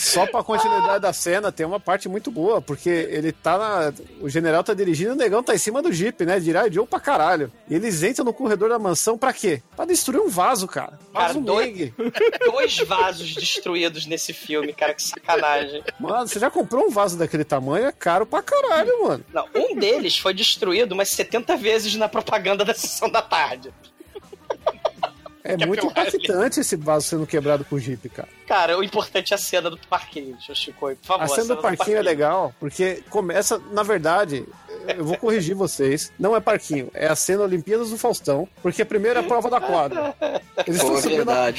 Só pra continuidade da cena, tem uma parte muito boa, porque ele tá na. O general tá dirigindo o negão tá em cima do Jeep, né? Dirá Joe pra caralho. E eles entram no corredor da mansão pra quê? Pra destruir um vaso, cara. Cara, Vaso dois- Ming. Dois vasos destruídos nesse filme, cara, que sacanagem. Mano, você já comprou um vaso daquele tamanho? É caro pra caralho, mano. Não, um deles foi destruído umas 70 vezes na propaganda da sessão da tarde. É Que muito impactante esse vaso sendo quebrado com o Jeep, cara. Cara, o importante é a cena do parquinho, Chico, por favor. A cena do parquinho é legal, porque começa, na verdade, eu vou corrigir vocês, não é parquinho, é a cena Olimpíadas do Faustão, porque primeiro é a prova da quadra. Eles é estão subindo a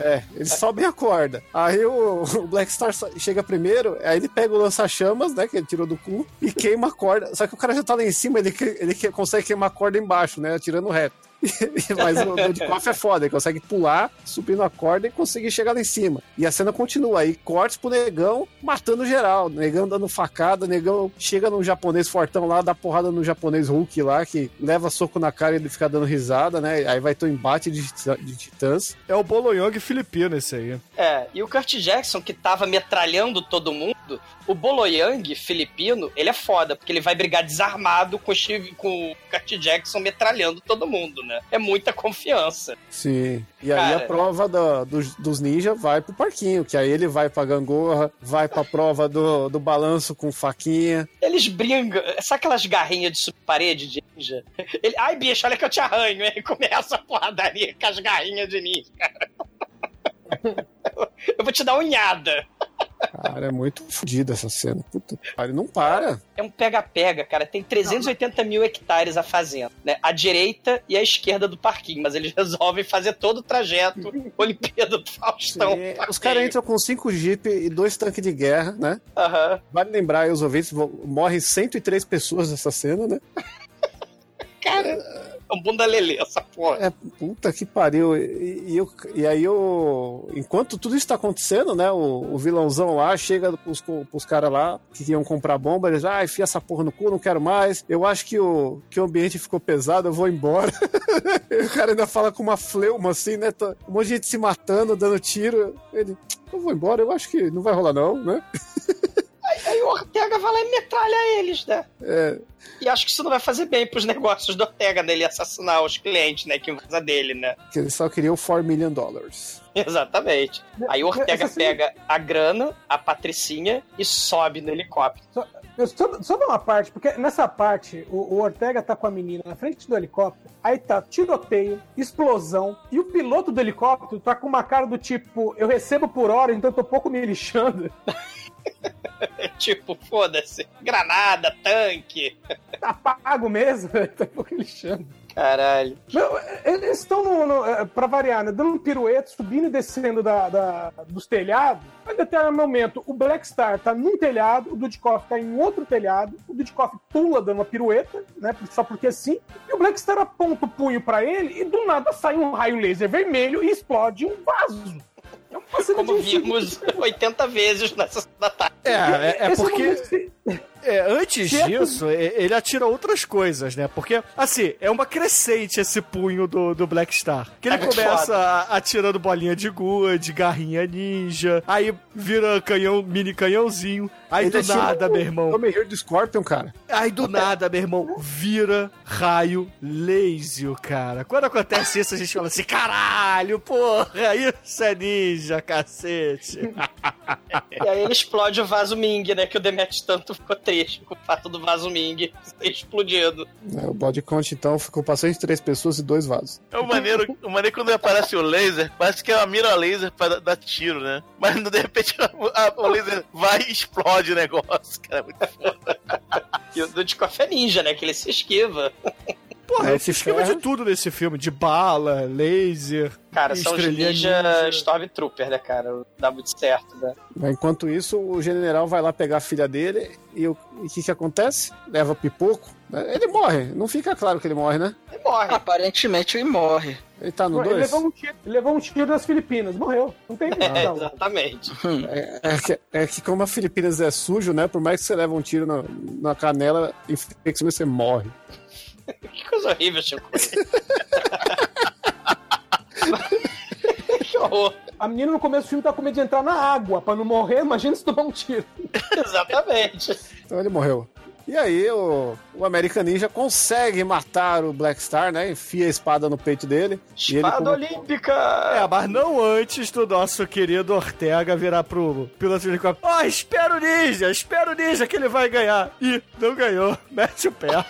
É, eles sobem a corda. Aí o, o Black Star chega primeiro, aí ele pega o lança-chamas, né, que ele tirou do cu, e queima a corda. Só que o cara já tá lá em cima, ele, que- ele que- consegue queimar a corda embaixo, né, atirando reto. Mas o Dodikoff é foda, ele consegue pular, subindo a corda e conseguir chegar lá em cima. E a cena continua aí, corte pro negão, matando geral. Negão dando facada, negão chega num japonês fortão lá, dá porrada no japonês Hulk lá, que leva soco na cara e ele fica dando risada, né? Aí vai ter um embate de, de titãs. É o Boloyong filipino esse aí. É, e o Kurt Jackson, que tava metralhando todo mundo, o Boloyang, filipino, ele é foda, porque ele vai brigar desarmado com o, Steve, com o Kurt Jackson metralhando todo mundo, né? É muita confiança. Sim. E aí Cara. a prova da- dos, dos ninjas vai pro parquinho, que aí ele vai pra gangorra, vai pra prova do, do balanço com faquinha. Eles brincam, sabe aquelas garrinhas de subparede de ninja? Ele, ai bicho, olha que eu te arranho, hein? Começa a porradaria com as garrinhas de ninja. Eu vou te dar unhada. Cara, é muito fodida essa cena. Puta pariu, não para. É um pega-pega, cara. Tem 380 mil hectares a fazenda, né? A direita e a esquerda do parquinho, mas eles resolvem fazer todo o trajeto Olimpíada do Faustão. Sim, os caras entram com cinco Jeep e dois tanques de guerra, né? Aham. Vale lembrar aí, os ouvintes, morrem 103 pessoas nessa cena, né? Cara, é um bunda lelê essa porra. É, puta que pariu. E, e, e aí, eu, enquanto tudo isso tá acontecendo, né? O, o vilãozão lá chega pros, pros caras lá que iam comprar bomba. Eles, ah, enfia essa porra no cu, não quero mais. Eu acho que o, que o ambiente ficou pesado, eu vou embora. O cara ainda fala com uma fleuma assim, né? Tá- Um monte de gente se matando, dando tiro. Ele, eu vou embora, eu acho que não vai rolar, não, né? Aí o, Ortega vai lá e metralha eles, né? É, E acho que isso não vai fazer bem pros negócios do Ortega, né? Ele assassinar os clientes, né? Que usa dele, né? que ele só queria o 4 million dollars. Exatamente. Aí o Ortega pega a grana, a patricinha e sobe no helicóptero. Dar uma parte, porque nessa parte o, o Ortega tá com a menina na frente do helicóptero, aí tá tiroteio, explosão, e o piloto do helicóptero tá com uma cara do tipo: eu recebo por hora, então eu tô pouco me lixando. tipo, foda-se. Granada, tanque. Tá pago mesmo, tá pouco me lixando. Caralho. Não, eles estão, no, no, é, pra variar, né, dando um pirueto, subindo e descendo da, da- dos telhados. Em determinado momento, o Black Star tá num telhado, o Dudikoff tá em outro telhado, o Dudikoff pula dando uma pirueta, né, só porque sim, e o Black Star aponta o punho pra ele e do nada sai um raio laser vermelho e explode um vaso. É Como de- vimos 80 vezes nessa da tarde. É, é, é Esse porque. É, antes é disso, ele atira outras coisas, né? Porque, assim, é uma crescente esse punho do, do Black Star. Que ele É começa a- atirando bolinha de gude, garrinha ninja, aí vira canhão, mini canhãozinho, aí Ele do nada, o- meu irmão. Tommy Hill do Scorpion, cara. Aí do nada, meu irmão, vira raio laser, cara. Quando acontece isso, a gente fala assim, caralho, porra, isso é ninja, cacete. E aí ele explode o vaso Ming, né? Que o Demet tanto ficou triste com o fato do vaso Ming ter explodido. É, O body count, então, ficou passando de três pessoas e dois vasos. É o maneiro, o maneiro quando aparece o laser, parece que é uma mira laser pra dar, tiro, né? Mas de repente a- a- o laser vai e explode o negócio, cara. é Muito foda. E o Dudikoff é ninja, né? Que ele se esquiva. Porra, É, esse se esquema de tudo nesse filme, de bala, laser, Cara, são os ninja, ninja. Stormtrooper, né, cara? Dá muito certo, né? Enquanto isso, o general vai lá pegar a filha dele e o e que, que acontece? Leva pipoco. né? Ele morre. Não fica claro que ele morre, né? E morre. Aparentemente ele morre. Ele tá no Ele 2. levou, um tiro, ele levou um tiro das Filipinas, morreu. Não tem É, não. exatamente. É, que, é que como a Filipinas é sujo, né? Por mais que você leve um tiro na, na canela, infecção você morre. Que coisa horrível, Chico. que horror. A menina no começo do filme tá com medo de entrar na água pra não morrer, imagina se tomar um tiro. Exatamente. Então ele morreu. E aí o, o American Ninja consegue matar o Black Star, né? Enfia a espada no peito dele. e ele, Espada como- Olímpica! É, mas não antes do nosso querido Ortega virar pro piloto de helicóptero. Ó, espera o ninja, espera o ninja que ele vai ganhar. Ih, não ganhou. Mete o pé.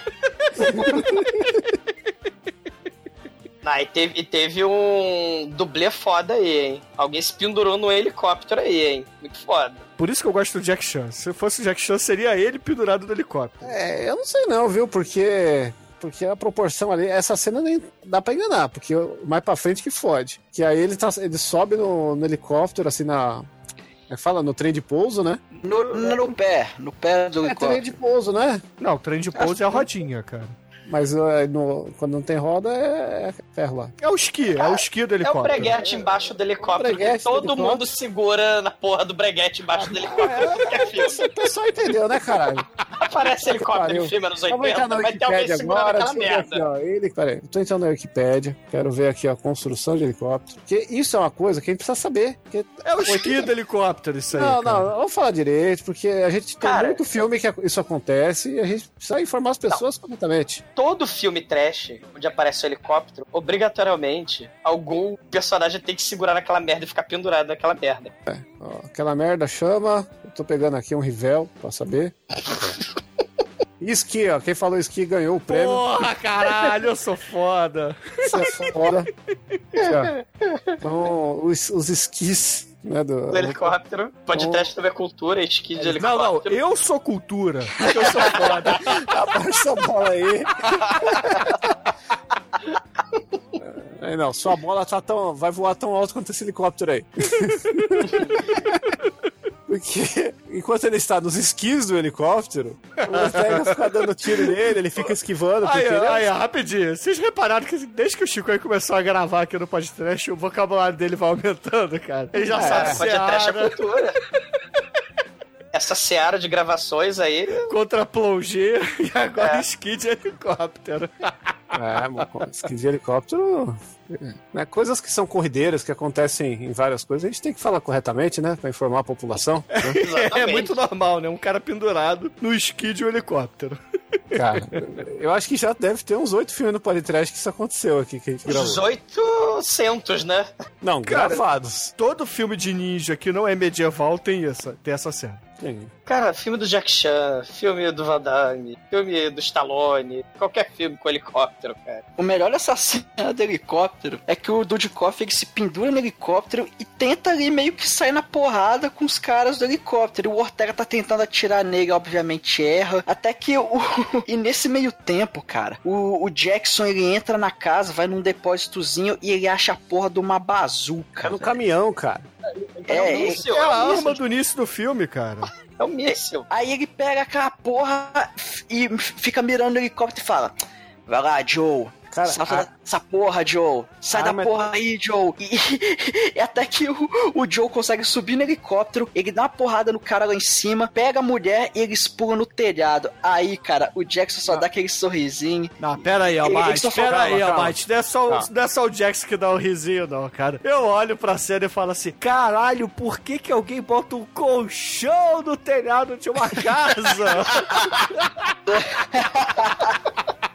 Ah, e teve, e teve um dublê foda aí, hein? Alguém se pendurou no helicóptero aí, hein? Muito foda. Por isso que eu gosto do Jack Chan. Se fosse o Jack Chan, seria ele pendurado no helicóptero. É, eu não sei não, viu? Porque porque a proporção ali, essa cena nem dá pra enganar, porque mais pra frente que fode. Que aí ele, tá, ele sobe no, no helicóptero, assim, na. Como é que fala? No trem de pouso, né? No, no pé, no pé do É trem helicóptero. de pouso, né? Não, o trem de pouso é a rodinha, cara. Mas é, no- quando não tem roda, é, é ferro lá. É o esqui, é o esqui do É o helicóptero. breguete embaixo do helicóptero. que do todo helicóptero. mundo segura na porra do breguete embaixo do helicóptero. É filme. O pessoal entendeu, né, caralho? Aparece helicóptero em filme vou 80, entrar na vai ter alguém segurando agora. aquela merda. Aqui, ó, ele, peraí, tô entrando na Wikipédia, quero ver aqui a construção de helicóptero. Porque isso é uma coisa que a gente precisa saber. É o esqui do helicóptero, isso aí. Não, cara. não, vamos falar direito, porque a gente tem Cara- muito filme que isso acontece e a gente precisa informar as pessoas completamente. Todo filme trash, onde aparece o helicóptero, obrigatoriamente, algum personagem tem que segurar naquela merda e ficar pendurado naquela merda. Ó, aquela merda chama. Eu tô pegando aqui um Rivel pra saber. Esqui, ó. Quem falou esqui ganhou o prêmio. Porra, caralho, eu sou foda. Isso é foda. Então, os, os esquis, né? Do, Do helicóptero. Podcast também é cultura, esqui de Não, não, helicóptero. eu sou cultura. Eu sou foda. Abaixa essa bola aí. Aí não, sua bola tá tão, vai voar tão alto quanto esse helicóptero aí. Porque enquanto ele está nos esquis do helicóptero, o Ortega fica dando tiro nele, ele fica esquivando. Aí, porque ele é- aí, rapidinho. Vocês repararam que desde que o Chico aí começou a gravar aqui no podcast, o vocabulário dele vai aumentando, cara. Ele já É, sabe Podcast é cultura. Essa seara de gravações aí. contra plongé e agora É. esqui de helicóptero. É, mano, esqui de helicóptero. Né, coisas que são corrideiras, que acontecem em várias coisas, a gente tem que falar corretamente, né? Pra informar a população. né? É muito normal, né? Um cara pendurado no esqui de um helicóptero. Cara, eu acho que já deve ter uns oito filmes no Podcast que isso aconteceu aqui, que a gente gravou. Os 800, né? Não, Cara, gravados. Todo filme de ninja que não é medieval tem essa, tem essa cena. Sim. Cara, filme do Jack Chan, filme do Van Damme, filme do Stallone, qualquer filme com helicóptero, cara. O melhor dessa cena do helicóptero é que o Dudikoff ele se pendura no helicóptero e tenta ali meio que sair na porrada com os caras do helicóptero. E o Ortega tá tentando atirar nele, obviamente erra. Até que o. e nesse meio tempo, cara, o, o Jackson ele entra na casa, vai num depósitozinho e ele acha a porra de uma bazuca. É no velho. caminhão, cara. É, um míssil, É a um arma do início do filme, cara. É um míssil. Aí ele pega aquela porra e fica mirando o helicóptero e fala: Vai lá, Joe. Cara, Salta a- dessa porra, Joe. Sai a da é porra aí, Joe. E, e até que o, o Joe consegue subir no helicóptero, ele dá uma porrada no cara lá em cima, pega a mulher e eles pulam no telhado. Aí, cara, o Jackson só dá aquele sorrisinho. Não, pera aí, Almighty, pera fala, aí. Almighty. Não é só, o- não é só o Jax que dá um risinho, não, cara. Eu olho pra cena e falo assim, caralho, por que que alguém bota um colchão no telhado de uma casa?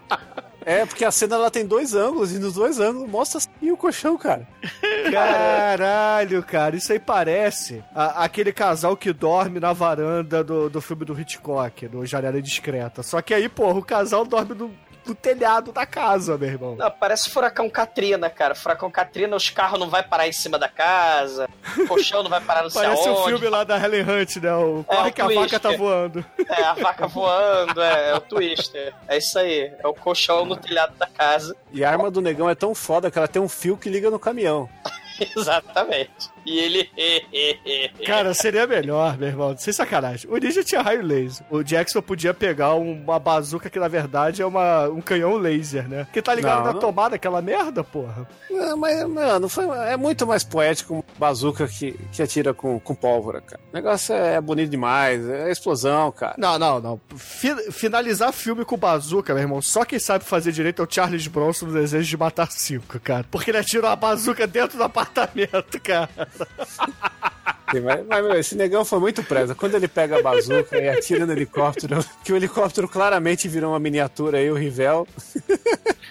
É, porque a cena ela tem dois ângulos e nos dois ângulos mostra assim o colchão, cara. Caralho, cara, isso aí parece a- aquele casal que dorme na varanda do, do filme do Hitchcock, do Janela Discreta. Só que aí, porra, o casal dorme no, no telhado da casa, meu irmão. Não, parece furacão Katrina, cara. Furacão Katrina, os carros não vai parar em cima da casa, o colchão não vai parar no céu. Parece o filme lá da Helen Hunt, né? O Corre o que a vaca tá voando. É, a vaca voando, é, é o Twister. É isso aí. É o colchão no telhado da casa. E a arma do negão é tão foda que ela tem um fio que liga no caminhão. Exatamente. E ele. Cara, seria melhor, meu irmão, sem sacanagem. O Ninja tinha raio laser. O Jackson podia pegar uma bazuca que, na verdade, é uma, um canhão laser, né? Que tá ligado Não, na não. tomada, aquela merda, porra. É, mas, mano, foi, é muito mais poético um bazuca que, que atira com, com pólvora, cara. O negócio é bonito demais, é explosão, cara. Não, não, não. Fi- finalizar filme com bazuca, meu irmão, só quem sabe fazer direito é o Charles Bronson no Desejo de Matar Cinco, cara. Porque ele atira uma bazuca dentro do apartamento, cara. Sim, Mas, mas, meu, esse negão foi muito presa. Quando ele pega a bazuca e atira no helicóptero, que o helicóptero claramente virou uma miniatura aí, o Rivel.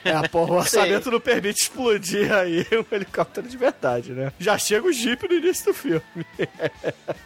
É, porra, o orçamento não permite explodir aí um helicóptero de verdade, né? Já chega o Jeep no início do filme.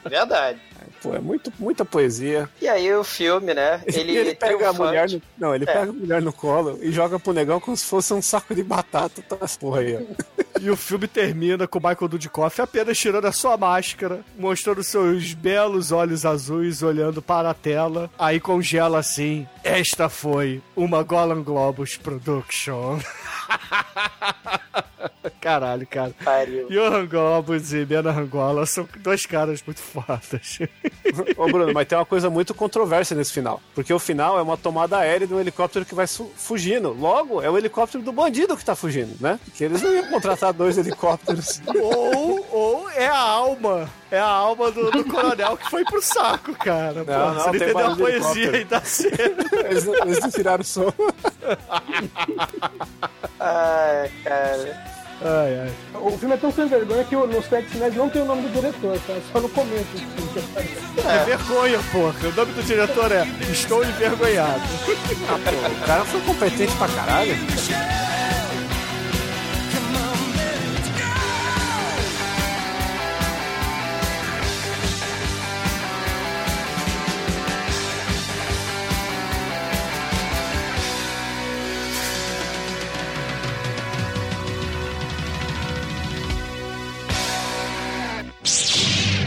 Verdade. Pô, é muito, muita poesia. E aí o filme, né? Ele, ele pega a mulher no, Não, ele É. pega a mulher no colo e joga pro negão como se fosse um saco de batata. Tá porra aí, ó. E o filme termina com o Michael Dudikoff apenas tirando a sua máscara, mostrando seus belos olhos azuis olhando para a tela. Aí congela assim: Esta foi uma Golan Globus Production. Caralho, cara. Pariu. Johan Globus e Bena Angola são dois caras muito fodas. Ô, Bruno, mas tem uma coisa muito controversa nesse final. Porque o final é uma tomada aérea de um helicóptero que vai fugindo. Logo, é o helicóptero do bandido que tá fugindo, né? Porque eles não iam contratar dois helicópteros. ou, ou é a alma. É a alma do, do coronel que foi pro saco, cara. Pô, Não, não, você não tem entendeu a poesia aí da cena. Eles, não- eles não tiraram o som. Ai, cara. Ai, ai. O filme é tão sem vergonha que nos créditos finais não tem o nome do diretor, tá? Só no começo. assim, É vergonha, porra. O nome do diretor é Estou Envergonhado. O cara foi competente pra caralho.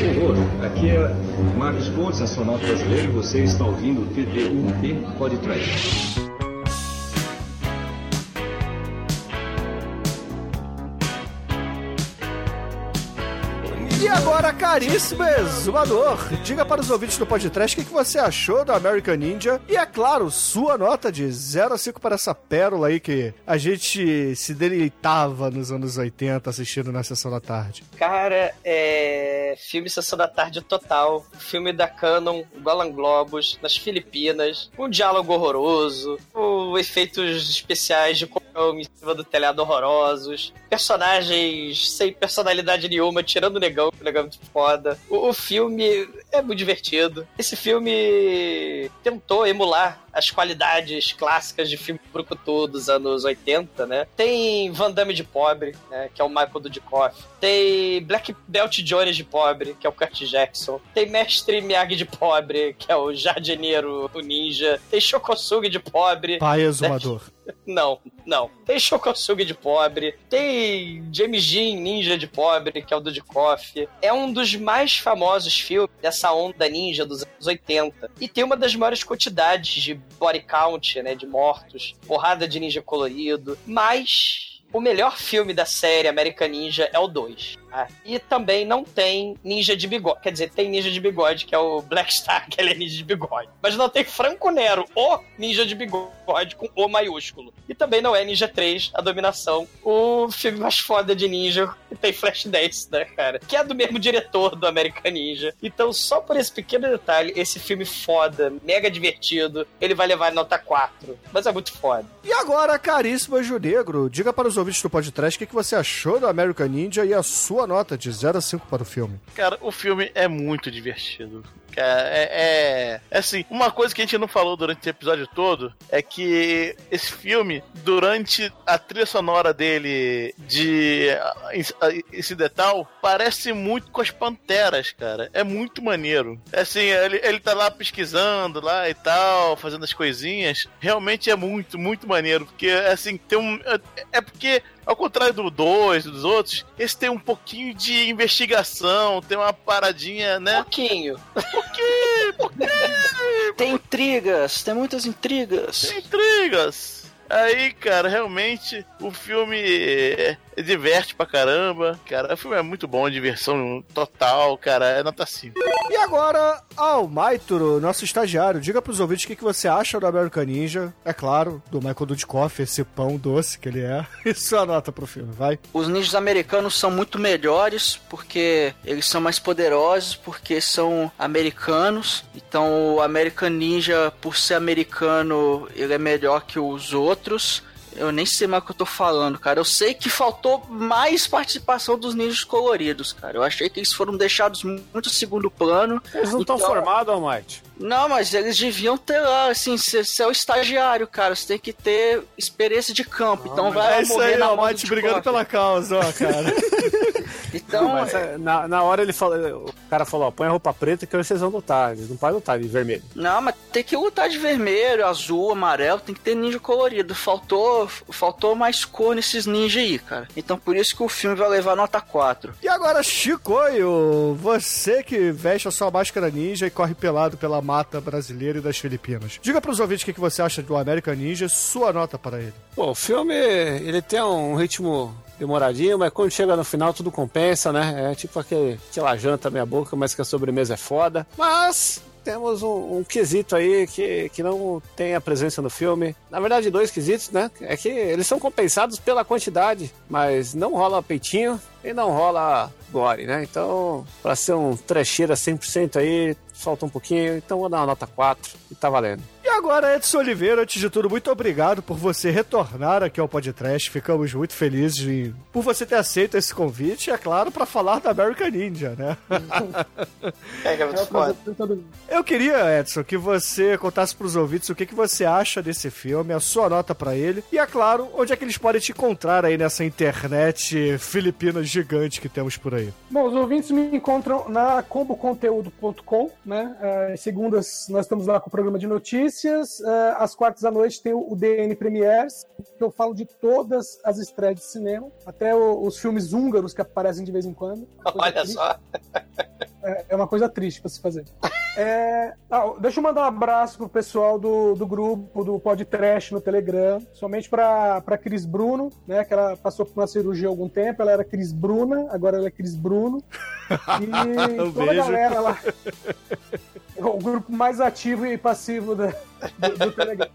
Horror, aqui é Marcos Pontes, astronauta brasileiro, e você está ouvindo o TD1P Pode Trash. E agora, caríssimo exumador, diga para os ouvintes do podcast o que, você achou do American Ninja. E é claro, sua nota de 0 a 5 para essa pérola aí que a gente se deleitava nos anos 80 assistindo na sessão da tarde. Cara, é. Filme Sessão da Tarde total. Filme da Canon, Golan Globos, nas Filipinas. Um diálogo horroroso. Efeitos especiais de em cima do telhado horrorosos, personagens sem personalidade nenhuma, tirando o negão, que o negão é muito foda. O, o filme é muito divertido. Esse filme tentou emular as qualidades clássicas de filme brucutu dos anos 80, né? Tem Van Damme de pobre, né? Que é o Michael Dudikoff. Tem Black Belt Jones de pobre, que é o Kurt Jackson. Tem Mestre Miyagi de pobre, que é o jardineiro, o ninja. Tem Shokosugi de pobre. Pai exumador. Não, não. Tem Shokosugi de pobre. Tem James Jean Ninja de pobre, que é o Dudikoff. É um dos mais famosos filmes dessa onda ninja dos anos 80. E tem uma das maiores quantidades de body count, né? De mortos. Porrada de ninja colorido. Mas o melhor filme da série American Ninja é o 2. E também não tem ninja de bigode. Quer dizer, tem ninja de bigode, que é o Black Star, que ele é ninja de bigode. Mas não tem Franco Nero, o ninja de bigode, com O maiúsculo. E também não é Ninja 3, A Dominação, o filme mais foda de ninja, que tem Flashdance, né, cara? Que é do mesmo diretor do American Ninja. Então, só por esse pequeno detalhe, esse filme foda, mega divertido, ele vai levar nota 4. Mas é muito foda. E agora, caríssimo Anjo Negro, diga para os ouvintes do podcast o que você achou do American Ninja e a sua nota de 0 a 5 para o filme. Cara, o filme é muito divertido. Cara, é, é, é assim, uma coisa que a gente não falou durante o episódio todo é que esse filme, durante a trilha sonora dele de incidental, parece muito com as Panteras, cara. É muito maneiro. É assim, ele, ele tá lá pesquisando lá e tal, fazendo as coisinhas. Realmente é muito, muito maneiro. Porque, assim, tem um. É, é porque ao contrário do 2 dos outros, esse tem um pouquinho de investigação, tem uma paradinha, né? Pouquinho. Pouquinho, pouquinho. Tem intrigas, tem muitas intrigas. Tem intrigas. Aí, cara, realmente o filme diverte pra caramba. Cara, o filme é muito bom, diversão total, cara. É nota 5. E agora, ao Maituro, nosso estagiário, diga pros ouvintes o que, que você acha do American Ninja. É claro, do Michael Dudikoff, esse pão doce que ele é. E sua nota pro filme, vai. Os ninjas americanos são muito melhores porque eles são mais poderosos, porque são americanos. Então, o American Ninja, por ser americano, ele é melhor que os outros. Eu nem sei mais o que eu tô falando, cara. Eu sei que faltou mais participação dos ninjas coloridos, cara. Eu achei que eles foram deixados muito segundo plano. Eles não estão Então- formados, Almighty. Não, mas eles deviam ter lá, assim, você é o estagiário, cara. Você tem que ter experiência de campo. então vai É isso morrer aí, na ó, Mate do brigando Dudikoff. pela causa, ó, cara. Então, Mas, é, na, na hora ele falou, o cara falou, ó, põe a roupa preta que hoje vocês vão lutar. Eles não podem lutar de vermelho. Não, mas tem que lutar de vermelho, azul, amarelo, tem que ter ninja colorido. Faltou, faltou mais cor nesses ninja aí, cara. Então por isso que o filme vai levar nota 4. E agora, Chicoio, você que veste a sua máscara ninja e corre pelado pela mata brasileira e das Filipinas. Diga pros ouvintes o que, você acha do American Ninja, sua nota para ele. Pô, o filme, ele tem um ritmo demoradinho, mas quando chega no final tudo compensa, né? É tipo aquele, aquela janta meia boca, mas que a sobremesa é foda. Mas temos um, um quesito aí que, que não tem a presença no filme. Na verdade, dois quesitos, né? É que eles são compensados pela quantidade, mas não rola peitinho e não rola gore, né? Então, pra ser um trecheira 100% aí, falta um pouquinho. Então vou dar uma nota 4 e tá valendo. E agora, Edson Oliveira, antes de tudo, muito obrigado por você retornar aqui ao podcast. Ficamos muito felizes em- por você ter aceito esse convite, é claro, para falar da American Ninja, né? É, que é muito foda. Eu queria, Edson, que você contasse pros ouvintes o que, que você acha desse filme, a sua nota pra ele, e é claro, onde é que eles podem te encontrar aí nessa internet filipina gigante que temos por aí. Bom, os ouvintes me encontram na comboconteúdo.com, né? Eh, segundas nós estamos lá com o programa de notícias. Eh, às quartas à noite tem o DN Premiers, que eu falo de todas as estreias de cinema, até o- os filmes húngaros que aparecem de vez em quando. Coisa Olha triste. só. É, é uma coisa triste pra se fazer. É, ah, deixa eu mandar um abraço pro pessoal do, do grupo do Podcast no Telegram, somente pra, pra Cris Bruno, né? Que ela passou por uma cirurgia há algum tempo, ela era Cris Bruna, agora ela é Cris Bruno. E toda a galera lá. O grupo mais ativo e passivo da- do, do Telegram.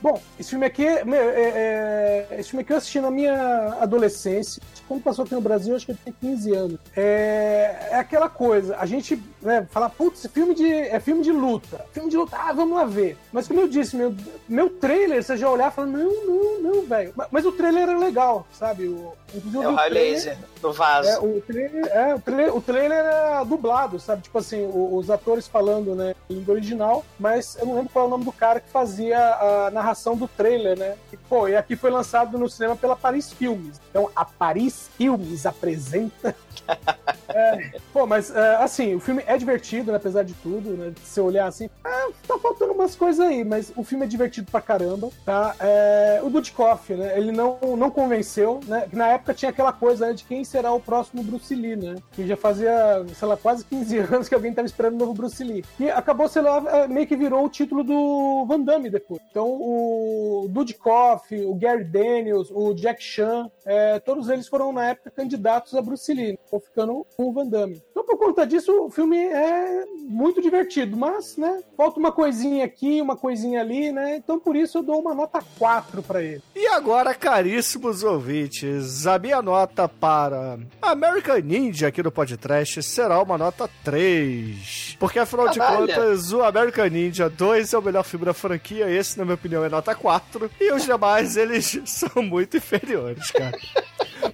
Bom, esse filme aqui, meu, é- é- esse filme aqui eu assisti na minha adolescência. Quando passou aqui no Brasil, acho que eu tinha 15 anos. É, é aquela coisa, a gente né, fala, putz, filme de, é filme de luta. Filme de luta, ah, vamos lá ver. Mas como eu disse, meu, meu trailer, você já olhar e fala, não, não, não, velho. Mas, mas o trailer é legal, sabe? O, É o trailer- Highlaser, do vaso. é, o trailer, é, o trailer, o trailer era dublado, sabe? Tipo assim, os atores falando, né, em língua original, mas eu não lembro qual é o nome do cara que fazia a narração do trailer, né? E, pô, e aqui foi lançado no cinema pela Paris Filmes. Então, a Paris Filmes apresenta. É, pô, mas é, assim, o filme é divertido, né, apesar de tudo, né? Se você olhar assim, ah, tá faltando umas coisas aí, mas o filme é divertido pra caramba, tá? É, o Dudikoff, né? Ele não, não convenceu, né? Na época tinha aquela coisa né, de quem será o próximo Bruce Lee, né? Que já fazia, sei lá, quase 15 anos que alguém tava esperando o novo Bruce Lee. E acabou, sei lá, é, meio que virou o título do Van Damme depois. Então, o Dudikoff, o Gary Daniels, o Jack Chan, é, todos eles foram na época candidatos a Bruce Lee, ou ficando com o Van Damme. Então, por conta disso, o filme é muito divertido, mas, né, falta uma coisinha aqui, uma coisinha ali, né? Então, por isso, eu dou uma nota 4 pra ele. E agora, caríssimos ouvintes, a minha nota para American Ninja aqui no podcast será uma nota 3. Porque afinal de Caralho. contas, o American Ninja 2 é o melhor filme da franquia, esse, na minha opinião, é nota 4. E os demais, eles são muito inferiores, cara.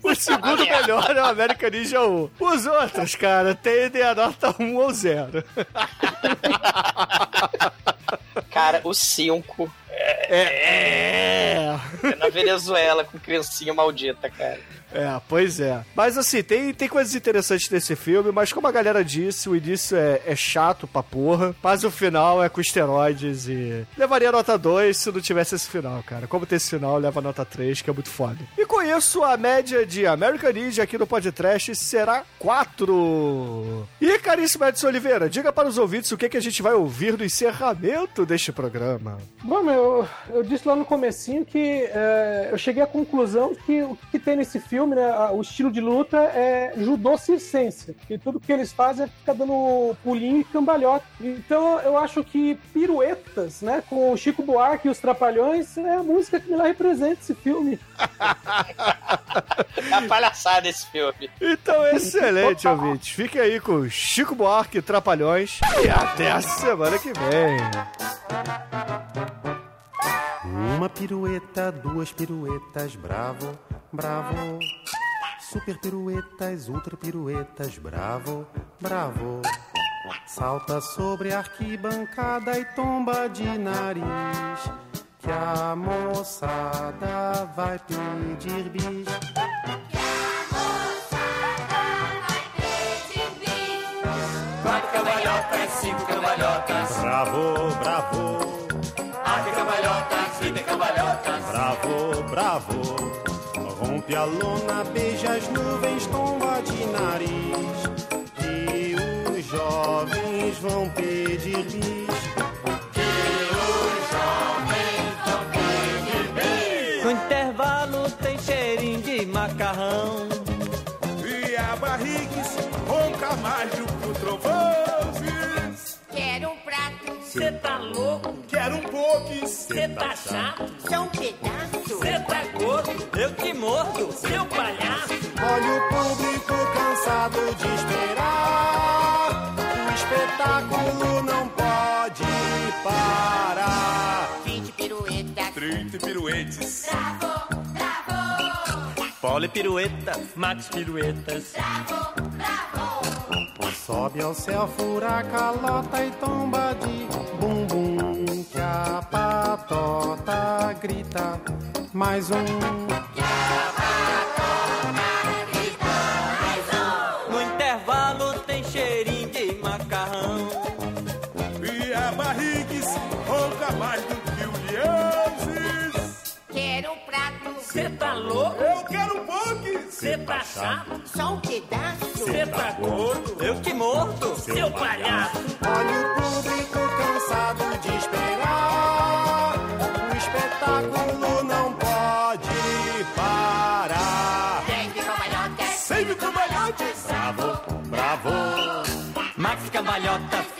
O segundo melhor é o American Ninja 1. Os outros, cara, tendem a nota 1 ou 0. Cara, o 5 É. é na Venezuela com criancinha maldita, cara. É, pois é. Mas assim, tem, tem coisas interessantes nesse filme, mas como a galera disse, o início é, é chato pra porra, mas o final é com esteroides e. Levaria nota 2 se não tivesse esse final, cara. Como tem esse final, leva nota 3, que é muito foda. E com isso, a média de American Ninja aqui no podcast será 4. E caríssimo Edson Oliveira, diga para os ouvintes o que, que a gente vai ouvir no encerramento deste programa. Bom, meu, eu disse lá no comecinho que é, eu cheguei à conclusão que o que tem nesse filme, né, a- o estilo de luta é judô circense. E tudo que eles fazem é ficar dando pulinho e cambalhota. Então eu acho que piruetas, né, com o Chico Buarque e os Trapalhões é a música que melhor representa esse filme. É uma palhaçada esse filme. Então, excelente, ouvintes. Fique aí com Chico Buarque e Trapalhões. E até a semana que vem. Uma pirueta, duas piruetas, bravo, bravo. Super piruetas, ultra piruetas, bravo, bravo. Salta sobre a arquibancada e tomba de nariz. Que a moçada vai pedir bis. Quatro cambalhotas, cinco cambalhotas, Bravo, bravo, ave cambalhotas, vinte cambalhotas. bravo, bravo. Rompe a lona, beija as nuvens, tomba de nariz. E os jovens vão pedir bis. No intervalo tem cheirinho de macarrão. E a barrigues, ronca mais do que o trovões. Quero um prato, Cê tá louco? Quero um pouquinho, Cê tá chato? só um pedaço. Cê tá gordo? Eu te mordo, seu palhaço. Olha o público cansado de esperar. O espetáculo não pode parar. 20 piruetas, 30 piruetes. bravo, bravo, Pole pirueta, Max piruetas. bravo, bravo. Sobe ao céu, fura a calota e tomba de bumbum. Que a patota grita. Mais um. No intervalo tem cheirinho de macarrão. E a barrigues, ronca mais do que o leãozes. Quero um prato, Cê tá louco? Eu quero um pouquinho. Cê tá chato? só um pedaço. Cê tá gordo? Eu te mordo, seu palhaço. Olha o público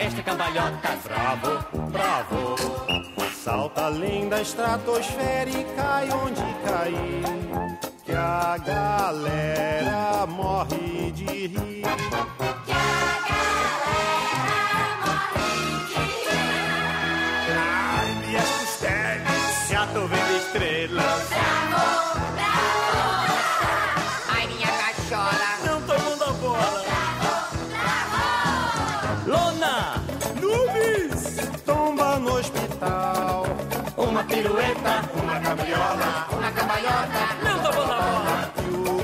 esta cambalhota. bravo, bravo. Salta além da estratosfera e cai onde cair. Que a galera morre de rir. Ai, minhas costelas, já tô vendo estrelas. Ai, uma pirueta, uma cabriola, Uma cambalhota. não tomou na bola. E o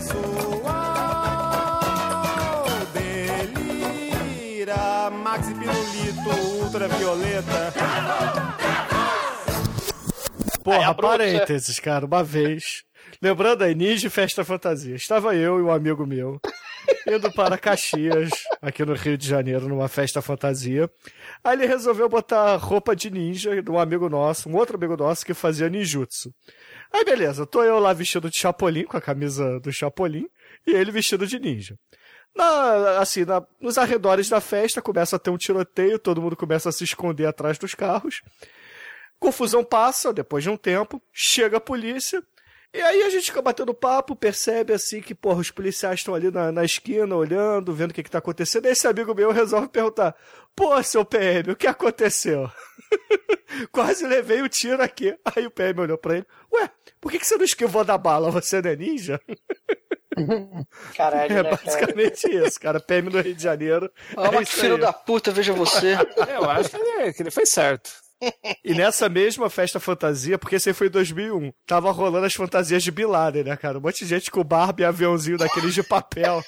pessoal delira. Maxi pirulito ultravioleta. Porra, parênteses, cara, uma vez. Lembrando aí, Ninja e Festa Fantasia. Estava eu e um amigo meu indo para Caxias, aqui no Rio de Janeiro, numa festa fantasia. Aí ele resolveu botar roupa de ninja de um amigo nosso, um outro amigo nosso que fazia ninjutsu. Aí beleza, tô eu lá vestido de Chapolin, com a camisa do Chapolin, e ele vestido de ninja. Na, assim, na- nos arredores da festa começa a ter um tiroteio, todo mundo começa a se esconder atrás dos carros. Confusão passa, depois de um tempo, chega a polícia, e aí a gente fica batendo papo, percebe assim que, porra, os policiais estão ali na, na esquina, olhando, vendo o que, que tá acontecendo. Aí esse amigo meu resolve perguntar: Pô, seu PM, o que aconteceu? Quase levei o tiro aqui. Aí o PM olhou pra ele: Ué, por que, que você não esquivou da bala? Você não é ninja? Caralho, É né, cara? basicamente isso, cara. PM no Rio de Janeiro. Ó, é que filho aí. da puta, veja você. Eu acho que ele, que ele fez certo. E nessa mesma festa fantasia, porque esse aí foi em 2001, tava rolando as fantasias de Bin Laden, né, cara? Um monte de gente com barba e aviãozinho daqueles de papel,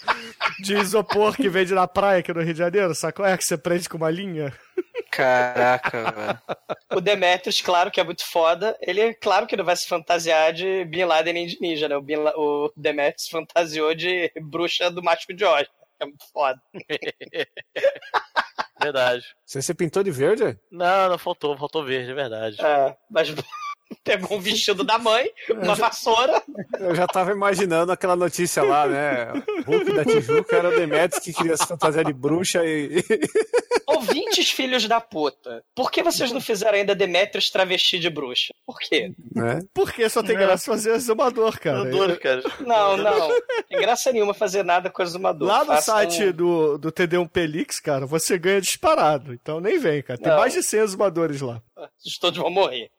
de isopor que vende na praia aqui no Rio de Janeiro, sacou? É que você prende com uma linha. Caraca, velho. O Demetrius, claro que é muito foda. Ele, claro que não vai se fantasiar de Bin Laden nem de ninja, né? O, Bin La- o Demetrius fantasiou de bruxa do Mágico de Oz. É muito foda. Verdade. Você se pintou de verde? Não, não faltou, faltou verde, é verdade. É, mas pegou um vestido da mãe, uma vassoura. Eu já tava imaginando aquela notícia lá, né? Hulk da Tijuca era o Demetrius que queria se fantasiar de bruxa e. Ouvintes filhos da puta, por que vocês não fizeram ainda Demetrius travesti de bruxa? Por quê? né? Porque só tem graça fazer exumador, cara. Duro, cara. Não, não. Tem graça nenhuma fazer nada com exumador. Lá no Façam- site do, do TD1 Pelix, cara, você ganha disparado. Então nem vem, cara. Tem Não. mais de 100 exumadores lá. Todos vão morrer.